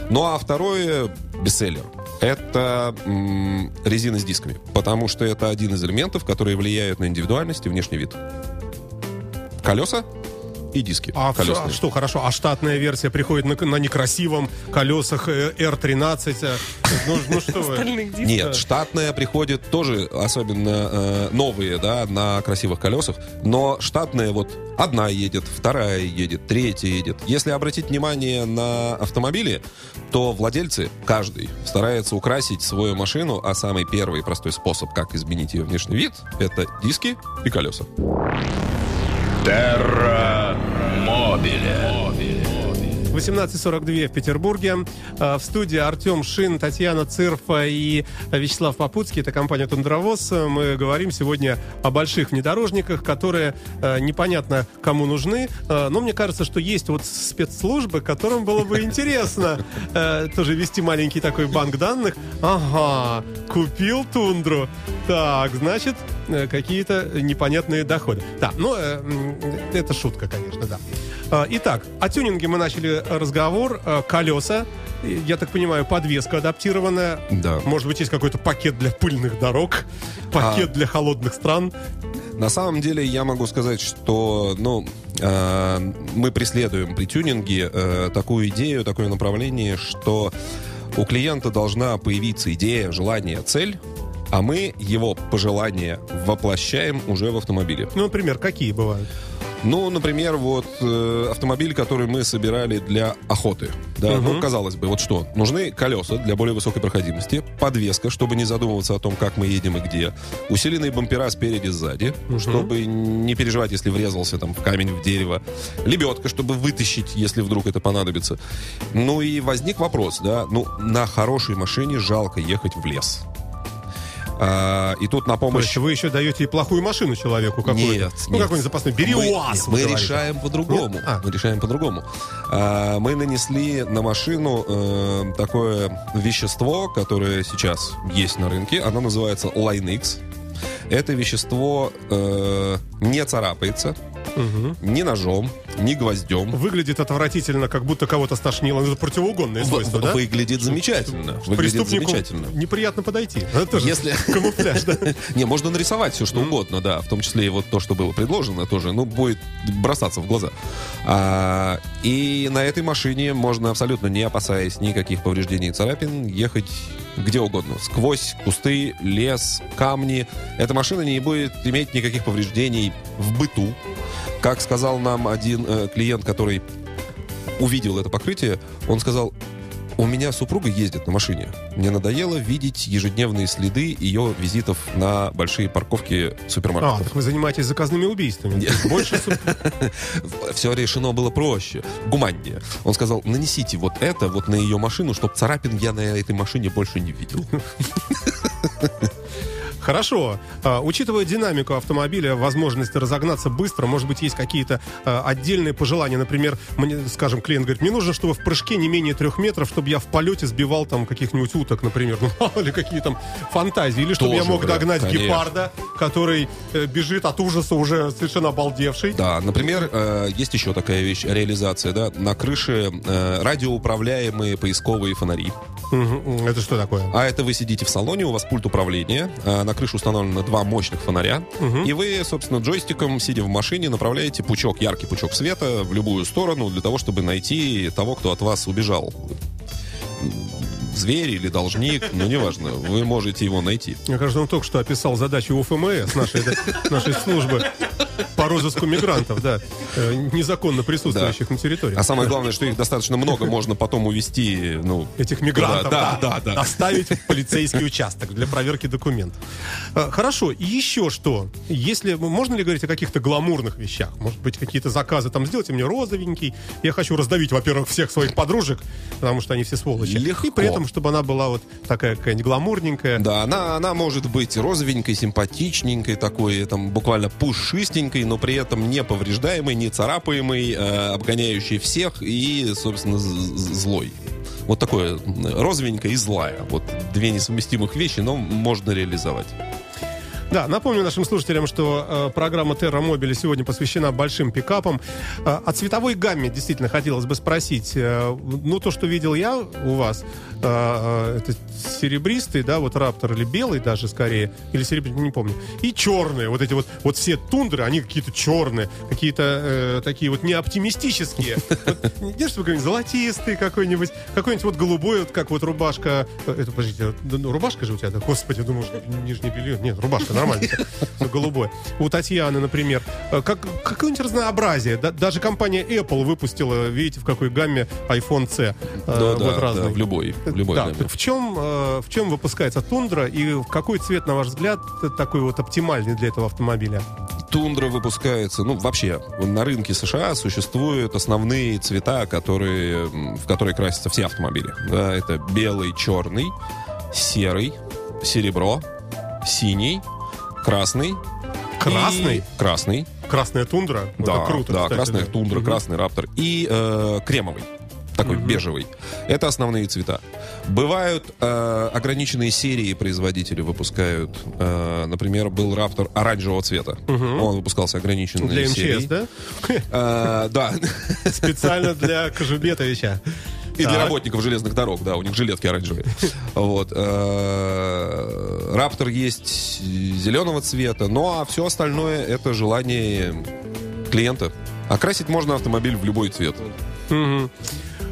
Ну а второе, бестселлер, это м, резина с дисками, потому что это один из элементов, которые влияют на индивидуальность и внешний вид. Колеса и диски А, колесные. а что, хорошо, а штатная версия приходит на, на некрасивом колесах э, R13. э, Ну, ну что вы? Нет, штатная приходит тоже, особенно э, новые, да, на красивых колесах. Но штатная вот одна едет, вторая едет, третья едет. Если обратить внимание на автомобили, то владельцы, каждый, старается украсить свою машину, а самый первый простой способ, как изменить ее внешний вид, это диски и колеса. Терра Мобиле. 18.42 в Петербурге. А, В студии Артем Шин, Татьяна Цирфа и Вячеслав Попутский. Это компания «Тундровоз». Мы говорим сегодня о больших внедорожниках, которые э, непонятно кому нужны. Э, Но мне кажется, что есть вот спецслужбы, которым было бы интересно э, тоже вести маленький такой банк данных. Ага, купил «Тундру». Так, значит, э, какие-то непонятные доходы. Да, ну, э, это шутка, конечно, да. А, Итак, о тюнинге мы начали разговор. А, Колеса, я так понимаю, подвеска адаптированная. Да. Может быть, есть какой-то пакет для пыльных дорог, пакет для холодных стран. На самом деле я могу сказать, что ну, э, мы преследуем при тюнинге э, такую идею, такое направление, что у клиента должна появиться идея, желание, цель, а мы его пожелания воплощаем уже в автомобиле. Ну, например, какие бывают? Ну, например, вот э, автомобиль, который мы собирали для охоты. Да, ну, казалось бы, вот что? Нужны колеса для более высокой проходимости, подвеска, чтобы не задумываться о том, как мы едем и где, усиленные бампера спереди и сзади, чтобы не переживать, если врезался там в камень, в дерево, лебедка, чтобы вытащить, если вдруг это понадобится. Ну и возник вопрос, да, ну, на хорошей машине жалко ехать в лес. А, и тут на То помощь... есть вы еще даете и плохую машину человеку какую-то? Нет, Ну, нет. какой-нибудь запасной. Бери мы, УАЗ, мы говорите. решаем по-другому. А. Мы решаем по-другому. А, мы нанесли на машину э, такое вещество, которое сейчас есть на рынке. Оно называется Line X. Это вещество э, не царапается ни ножом, ни гвоздем. Выглядит отвратительно, как будто кого-то стошнило. Это противоугонные свойства, да? Выглядит замечательно. Выглядит замечательно. неприятно подойти. Это тоже Если- камуфляж, да? Не, можно нарисовать все, что угодно, да, в том числе и вот то, что было предложено тоже, ну, будет бросаться в глаза. А, и на этой машине можно абсолютно не опасаясь никаких повреждений и царапин ехать где угодно. Сквозь кусты, лес, камни. Эта машина не будет иметь никаких повреждений в быту. Как сказал нам один э, клиент, который увидел это покрытие, он сказал, у меня супруга ездит на машине. Мне надоело видеть ежедневные следы ее визитов на большие парковки А, супермаркетов. так вы занимаетесь заказными убийствами. Больше Все решено было проще, гуманнее. Он сказал, нанесите вот это вот на ее машину, чтобы царапин я на этой машине больше не видел. Хорошо. А, учитывая динамику автомобиля, возможность разогнаться быстро, может быть, есть какие-то а, отдельные пожелания. Например, мне, скажем, клиент говорит, мне нужно, чтобы в прыжке не менее трех метров, чтобы я в полете сбивал там каких-нибудь уток, например. Ну, мало ли, какие там фантазии. Или чтобы я Тоже мог вариант, догнать конечно. гепарда, который э, бежит от ужаса уже совершенно обалдевший. Да, например, э, есть еще такая вещь, реализация, да, на крыше э, радиоуправляемые поисковые фонари. Это что такое? А это вы сидите в салоне, у вас пульт управления, на крыше установлено два мощных фонаря, и вы, собственно, джойстиком, сидя в машине, направляете пучок, яркий пучок света в любую сторону для того, чтобы найти того, кто от вас убежал. Зверь или должник, ну, неважно, вы можете его найти. Мне кажется, он только что описал задачу УФМС, нашей, да, нашей службы по розыску мигрантов, да, э, незаконно присутствующих на территории. А самое главное, что их достаточно много, можно потом увести, ну... Этих мигрантов, Да, да, да. доставить в полицейский участок для проверки документов. Э, Хорошо, и еще что? Если можно ли говорить о каких-то гламурных вещах? Может быть, какие-то заказы там сделайте мне розовенький. Я хочу раздавить, во-первых, всех своих подружек, потому что они все сволочи. Легко. И при этом, чтобы она была вот такая какая-нибудь гламурненькая. Да, она, она может быть розовенькой, симпатичненькой, такой, там, буквально пушистенькой, но при этом не повреждаемой, не царапаемой, э, обгоняющей всех и, собственно, злой. Вот такое, розовенькая и злая. Вот две несовместимых вещи, но можно реализовать. Да, напомню нашим слушателям, что э, программа Terra Mobile сегодня посвящена большим пикапам. Э, о цветовой гамме действительно хотелось бы спросить. Э, ну, то, что видел я у вас, э, э, это серебристый, да, вот Раптор, или белый даже скорее, или серебристый, не помню. И черные, вот эти вот, вот все тундры, они какие-то черные, какие-то э, такие вот неоптимистические. Не держишь какой-нибудь золотистый какой-нибудь, какой-нибудь вот голубой, вот как вот рубашка. э, Это, подождите, ну, рубашка же у тебя? Господи, думаю, что нижнее белье. Нет, рубашка нормально, всё голубое. У Татьяны, например, э, как, какое-нибудь разнообразие. Да- даже компания Apple выпустила, видите, в какой гамме iPhone C. э, Да, вот да, да, разный. в любой, в любой да, гамме. так в чем, э, в чем выпускается тундра и в какой цвет, на ваш взгляд, такой вот оптимальный для этого автомобиля? Тундра выпускается, ну, вообще, на рынке США существуют основные цвета, которые, в которые красятся все автомобили. Да, это белый, черный, серый, серебро, синий, красный. Красный? и- Красный. Красная тундра? Да, это круто, да, кстати, красная да. тундра, Мгм. красный раптор. И э, кремовый. Такой бежевый. Это основные цвета. Бывают э, ограниченные серии производители выпускают. Э, например, был Раптор оранжевого цвета. Он выпускался ограниченной Для серией. МЧС, да? Э, да. Специально для Кожубетовича. И для работников железных дорог, да, у них жилетки оранжевые. Вот. Э, Раптор есть зеленого цвета, ну а все остальное это желание клиента. Окрасить можно автомобиль в любой цвет.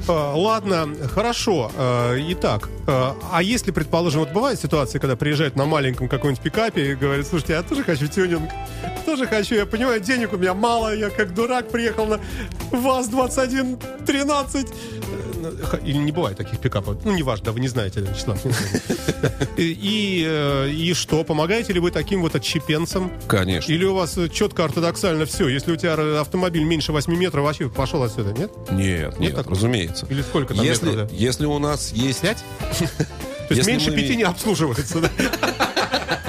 А, Ладно, хорошо. А, Итак, а а если, предположим, вот бывают ситуации, когда приезжают на маленьком каком-нибудь пикапе и говорят, слушайте, я тоже хочу тюнинг, тоже хочу, я понимаю, денег у меня мало, я как дурак приехал на ВАЗ-2113. Или не бывает таких пикапов. Ну, неважно, вы не знаете, знаете. И, и, э, и что, помогаете ли вы таким вот отщепенцам? Конечно. Или у вас э, четко ортодоксально все? Если у тебя э, автомобиль меньше 8 метров, вообще пошел отсюда, нет? Нет, нет, такого? разумеется. Или сколько там Если, метров, да? если у нас есть... Пять? То есть меньше пяти не обслуживается, да?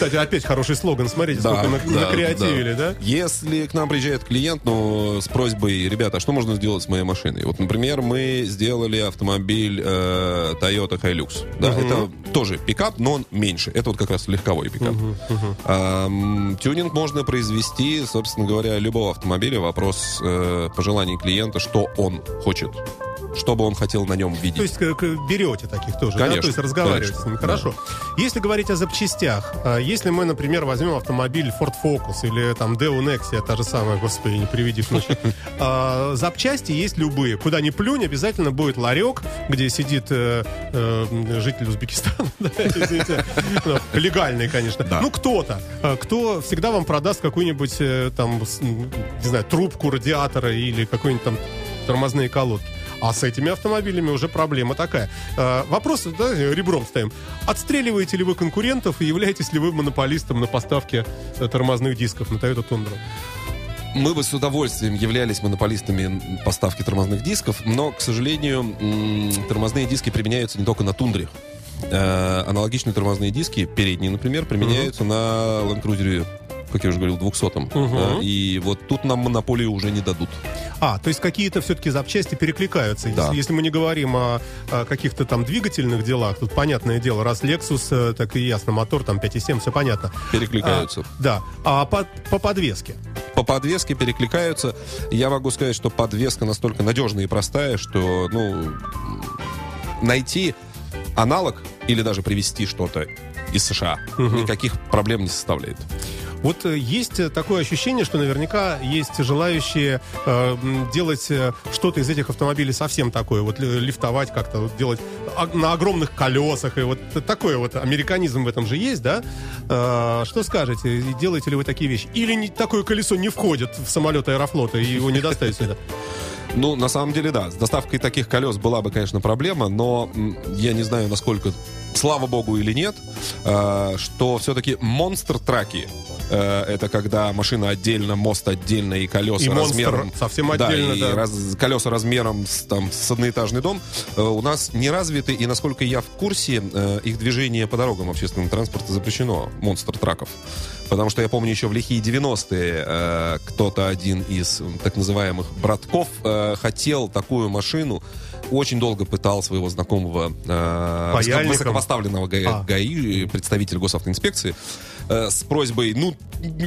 Кстати, опять хороший слоган. Смотрите, Да, сколько да, накреативили, да? Если к нам приезжает клиент, ну, с просьбой, ребята, а что можно сделать с моей машиной? Вот, например, мы сделали автомобиль э, Toyota Hilux. Да, это тоже пикап, но он меньше. Это вот как раз легковой пикап. Ам, тюнинг можно произвести, собственно говоря, любого автомобиля. Вопрос э, пожеланий клиента, что он хочет, что бы он хотел на нем видеть. То есть к- берете таких тоже, да? Конечно, То есть разговариваете конечно, с ними. да. Хорошо. Если говорить о запчастях, а, если мы, например, возьмем автомобиль Ford Focus или там Deo Nexia, та же самая, господи, не приведи к ночи. А, Запчасти есть любые. Куда ни плюнь, обязательно будет ларек, где сидит э, э, житель Узбекистана. да. Ну, Легальный, конечно. Да. Ну, кто-то. а, Кто всегда вам продаст какую-нибудь э, там, не знаю, трубку радиатора или какой-нибудь там тормозные колодки. А с этими автомобилями уже проблема такая. Э, вопрос, да, ребром ставим. Отстреливаете ли вы конкурентов и являетесь ли вы монополистом на поставке э, тормозных дисков на Toyota Tundra? Мы бы с удовольствием являлись монополистами поставки тормозных дисков, но, к сожалению, тормозные диски применяются не только на тундре. Э, аналогичные тормозные диски, передние, например, применяются на Land Cruiser, как я уже говорил, 200-м. Да, и вот тут нам монополию уже не дадут. А, то есть какие-то все-таки запчасти перекликаются. Да. Если, если мы не говорим о, о каких-то там двигательных делах, тут понятное дело, раз Lexus, э, так и ясно, мотор там 5,7, все понятно. Перекликаются. А, да. А по, по подвеске? По подвеске перекликаются. Я могу сказать, что подвеска настолько надежная и простая, что, ну, найти аналог или даже привезти что-то из США никаких проблем не составляет. Вот э, есть э, такое ощущение, что наверняка есть желающие э, делать э, что-то из этих автомобилей совсем такое, вот ли- лифтовать как-то, вот делать на огромных колесах, и вот такой вот американизм в этом же есть, да? Э, что скажете, делаете ли вы такие вещи? Или не- такое колесо не входит в самолет Аэрофлота, и его не доставить сюда? Ну, на самом деле, да. С доставкой таких колес была бы, конечно, проблема, но я не знаю, насколько, слава богу или нет, э, что все-таки монстр-траки э, это когда машина отдельно, мост отдельно и колеса И монстр размером... совсем отдельно, и да. раз- колеса размером с, там, с одноэтажный дом э, у нас не развиты, и, насколько я в курсе, э, их движение по дорогам общественного транспорта запрещено, монстр-траков. Потому что я помню еще в лихие 90-е э, кто-то один из так называемых братков э, хотел такую машину, очень долго пытал своего знакомого э, высокопоставленного ГАИ, А. ГАИ, представителя госавтоинспекции, э, с просьбой, ну,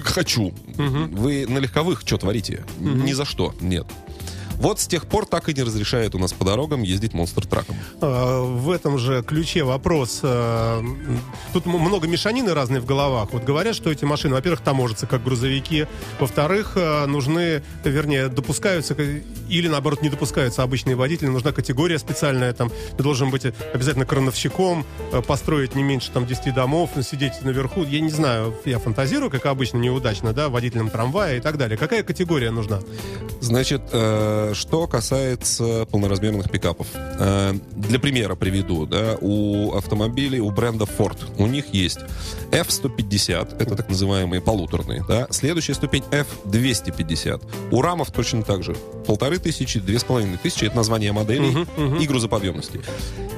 хочу. Вы на легковых что творите? Ни за что, нет. Вот с тех пор так и не разрешают у нас по дорогам ездить монстр-траком. Э, В этом же ключе вопрос. э, Тут много мешанины разной в головах. Вот говорят, что эти машины, во-первых, таможатся как грузовики, во-вторых, э, нужны, вернее, допускаются или, наоборот, не допускаются обычные водители. Нужна категория специальная. Там ты должен быть обязательно крановщиком, э, построить не меньше там 10 домов, сидеть наверху. Я не знаю, я фантазирую, как обычно, неудачно, да, водителем трамвая и так далее. Какая категория нужна? Значит, э, что касается полноразмерных пикапов. Э, для примера приведу, да, у автомобилей, у бренда Ford, у них есть F-150, это так называемые полуторные, да, следующая ступень F-250. У рамов точно так же. Полторы тысячи, две с половиной тысячи, это название моделей и грузоподъемности.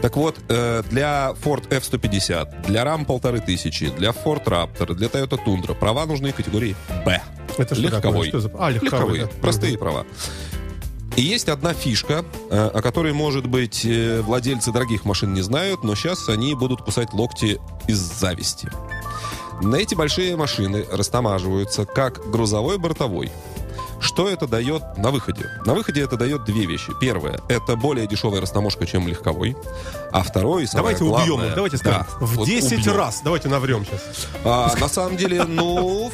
Так вот, э, для Ford F-150, для RAM полторы тысячи, для Ford Raptor, для Toyota Tundra права нужны категории B. Это что такое? Легковой. Что за- А, легковой, Легковые. да. Простые права. И есть одна фишка, э, о которой, может быть, э, владельцы дорогих машин не знают, но сейчас они будут кусать локти из зависти. На эти большие машины растамаживаются как грузовой бортовой. Что это дает на выходе? На выходе это дает две вещи. Первое, это более дешевая растаможка, чем легковой. А второе, Давайте убьем главное- их, давайте скажем. Да, в вот 10 убьем. раз. Давайте наврем сейчас. А, на самом деле, ну,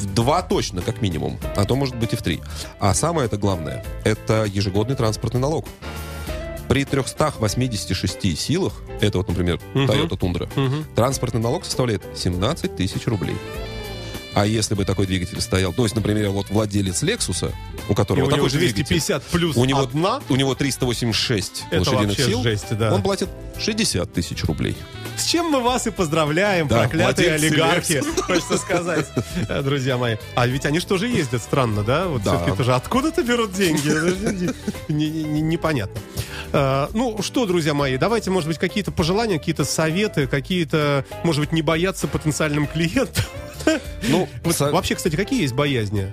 в два точно, как минимум. А то, может быть, и в три. А самое это главное, это ежегодный транспортный налог. При 386 силах, это вот, например, Toyota Tundra, транспортный налог составляет 17 тысяч рублей. А если бы такой двигатель стоял, то есть, например, вот владелец Lexus, у И которого у него такой же двигатель, 250 плюс у него, одна. у него 386 Это лошадиных сил, жесть, да. он платит 60 тысяч рублей. С чем мы вас и поздравляем, Да, проклятые олигархи, хочется сказать, э, друзья мои. А ведь они что же ездят странно, да? Вот Да. все-таки тоже откуда-то берут деньги? Не- не- не- Непонятно. Э, Ну что, друзья мои, давайте, может быть, какие-то пожелания, какие-то советы, какие-то, может быть, не бояться потенциальным клиентам. Ну, Вообще, кстати, какие есть боязни?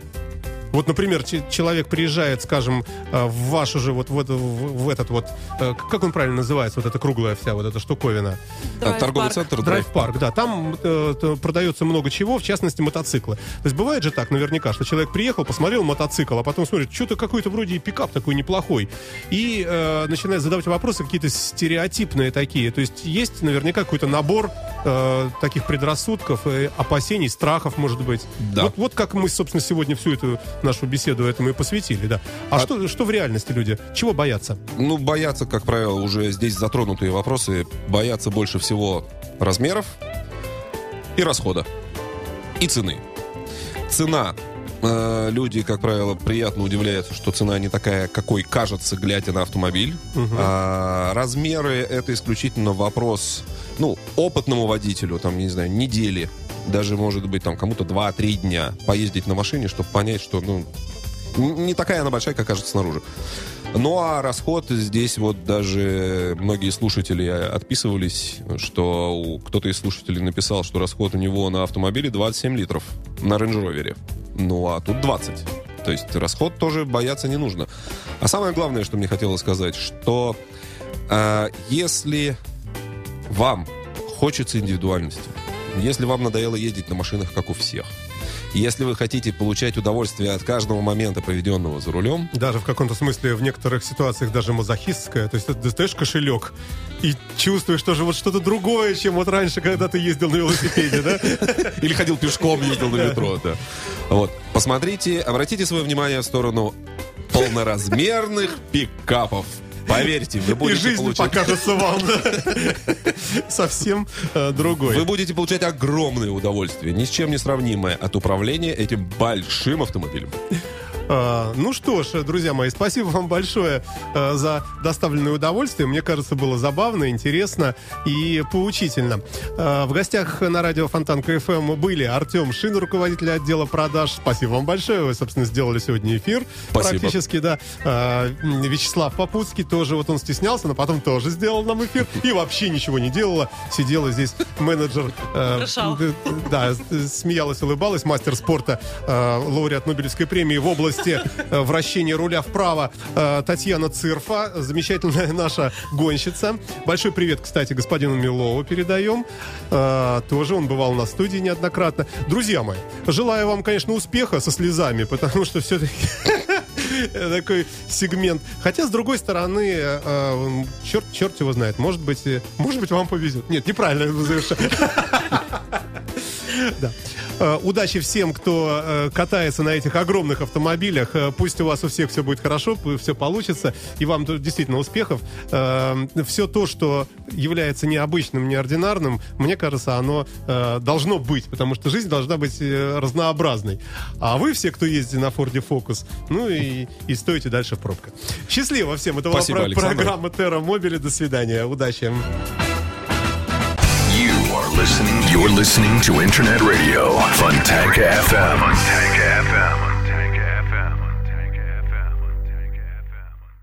Вот, например, че- человек приезжает, скажем, э, в вашу же вот в, это- в- этот вот, э, как он правильно называется, вот эта круглая вся вот эта штуковина. а, торговый Драйв-парк. центр Драйв-парк, да, там э, продается много чего, в частности мотоциклы. То есть бывает же так, наверняка, что человек приехал, посмотрел мотоцикл, а потом смотрит, что-то какой-то вроде и пикап такой неплохой, и э, начинает задавать вопросы какие-то стереотипные такие. То есть есть наверняка какой-то набор э, таких предрассудков, э, опасений, страхов, может быть. Да. Вот, вот как мы, собственно, сегодня всю эту нашу беседу этому и посвятили, да. А, что, что в реальности люди? Чего боятся? Ну, боятся, как правило, уже здесь затронутые вопросы, боятся больше всего размеров и расхода, и цены. Цена. Э, Люди, как правило, приятно удивляются, что цена не такая, какой кажется, глядя на автомобиль. А размеры — это исключительно вопрос, ну, опытному водителю, там, не знаю, недели, даже, может быть, там, кому-то 2-3 дня поездить на машине, чтобы понять, что, ну, не такая она большая, как кажется снаружи. Ну а расход здесь вот даже многие слушатели отписывались, что кто-то из слушателей написал, что расход у него на автомобиле 27 литров на Range Rover. Ну а тут 20. То есть расход тоже бояться не нужно. А самое главное, что мне хотелось сказать, что а, если вам хочется индивидуальности, если вам надоело ездить на машинах, как у всех, если вы хотите получать удовольствие от каждого момента, проведенного за рулем, Даже в каком-то смысле в некоторых ситуациях даже мазохистская. То есть ты достаешь кошелек и чувствуешь тоже вот что-то другое, чем вот раньше, когда ты ездил на велосипеде, да? Или ходил пешком, ездил на метро, да. Вот. Посмотрите, обратите свое внимание в сторону полноразмерных пикапов. Поверьте, вы И будете жизнь получать... покажется вам совсем э, другой. Вы будете получать огромное удовольствие, ни с чем не сравнимое от управления этим большим автомобилем. А, ну что ж, друзья мои, спасибо вам большое э, за доставленное удовольствие. Мне кажется, было забавно, интересно и поучительно. Э, в гостях на радио Фонтанка FM были Артем Шин, руководитель отдела продаж. Спасибо вам большое. Вы, собственно, сделали сегодня эфир. Спасибо. Практически, да. Э, Вячеслав Попутский тоже, вот он стеснялся, но потом тоже сделал нам эфир. И вообще ничего не делала. Сидела здесь менеджер. э, да, с- смеялась, улыбалась, мастер спорта, э, лауреат Нобелевской премии в области месте э, вращения руля вправо э, Татьяна Цирфа, замечательная наша гонщица. Большой привет, кстати, господину Милову передаем. Э, Тоже он бывал на студии неоднократно. Друзья мои, желаю вам, конечно, успеха со слезами, потому что все-таки такой сегмент. Хотя, с другой стороны, э, черт, черт его знает. Может быть, может быть, вам повезет. Нет, неправильно завершаю. Да. Э, Удачи всем, кто э, катается на этих огромных автомобилях. Э, Пусть у вас у всех все будет хорошо, все получится. И вам действительно успехов. Все то, что является необычным, неординарным, мне кажется, оно должно быть, потому что жизнь должна быть разнообразной. А вы все, кто ездите на Форде Фокус, ну и, и стоите дальше в пробках. Счастливо всем. Это была Спасибо, про- Александр. программа Терра Мобили. До свидания. Удачи. Are listening. You're listening to Internet Radio, Funtank FM. FM.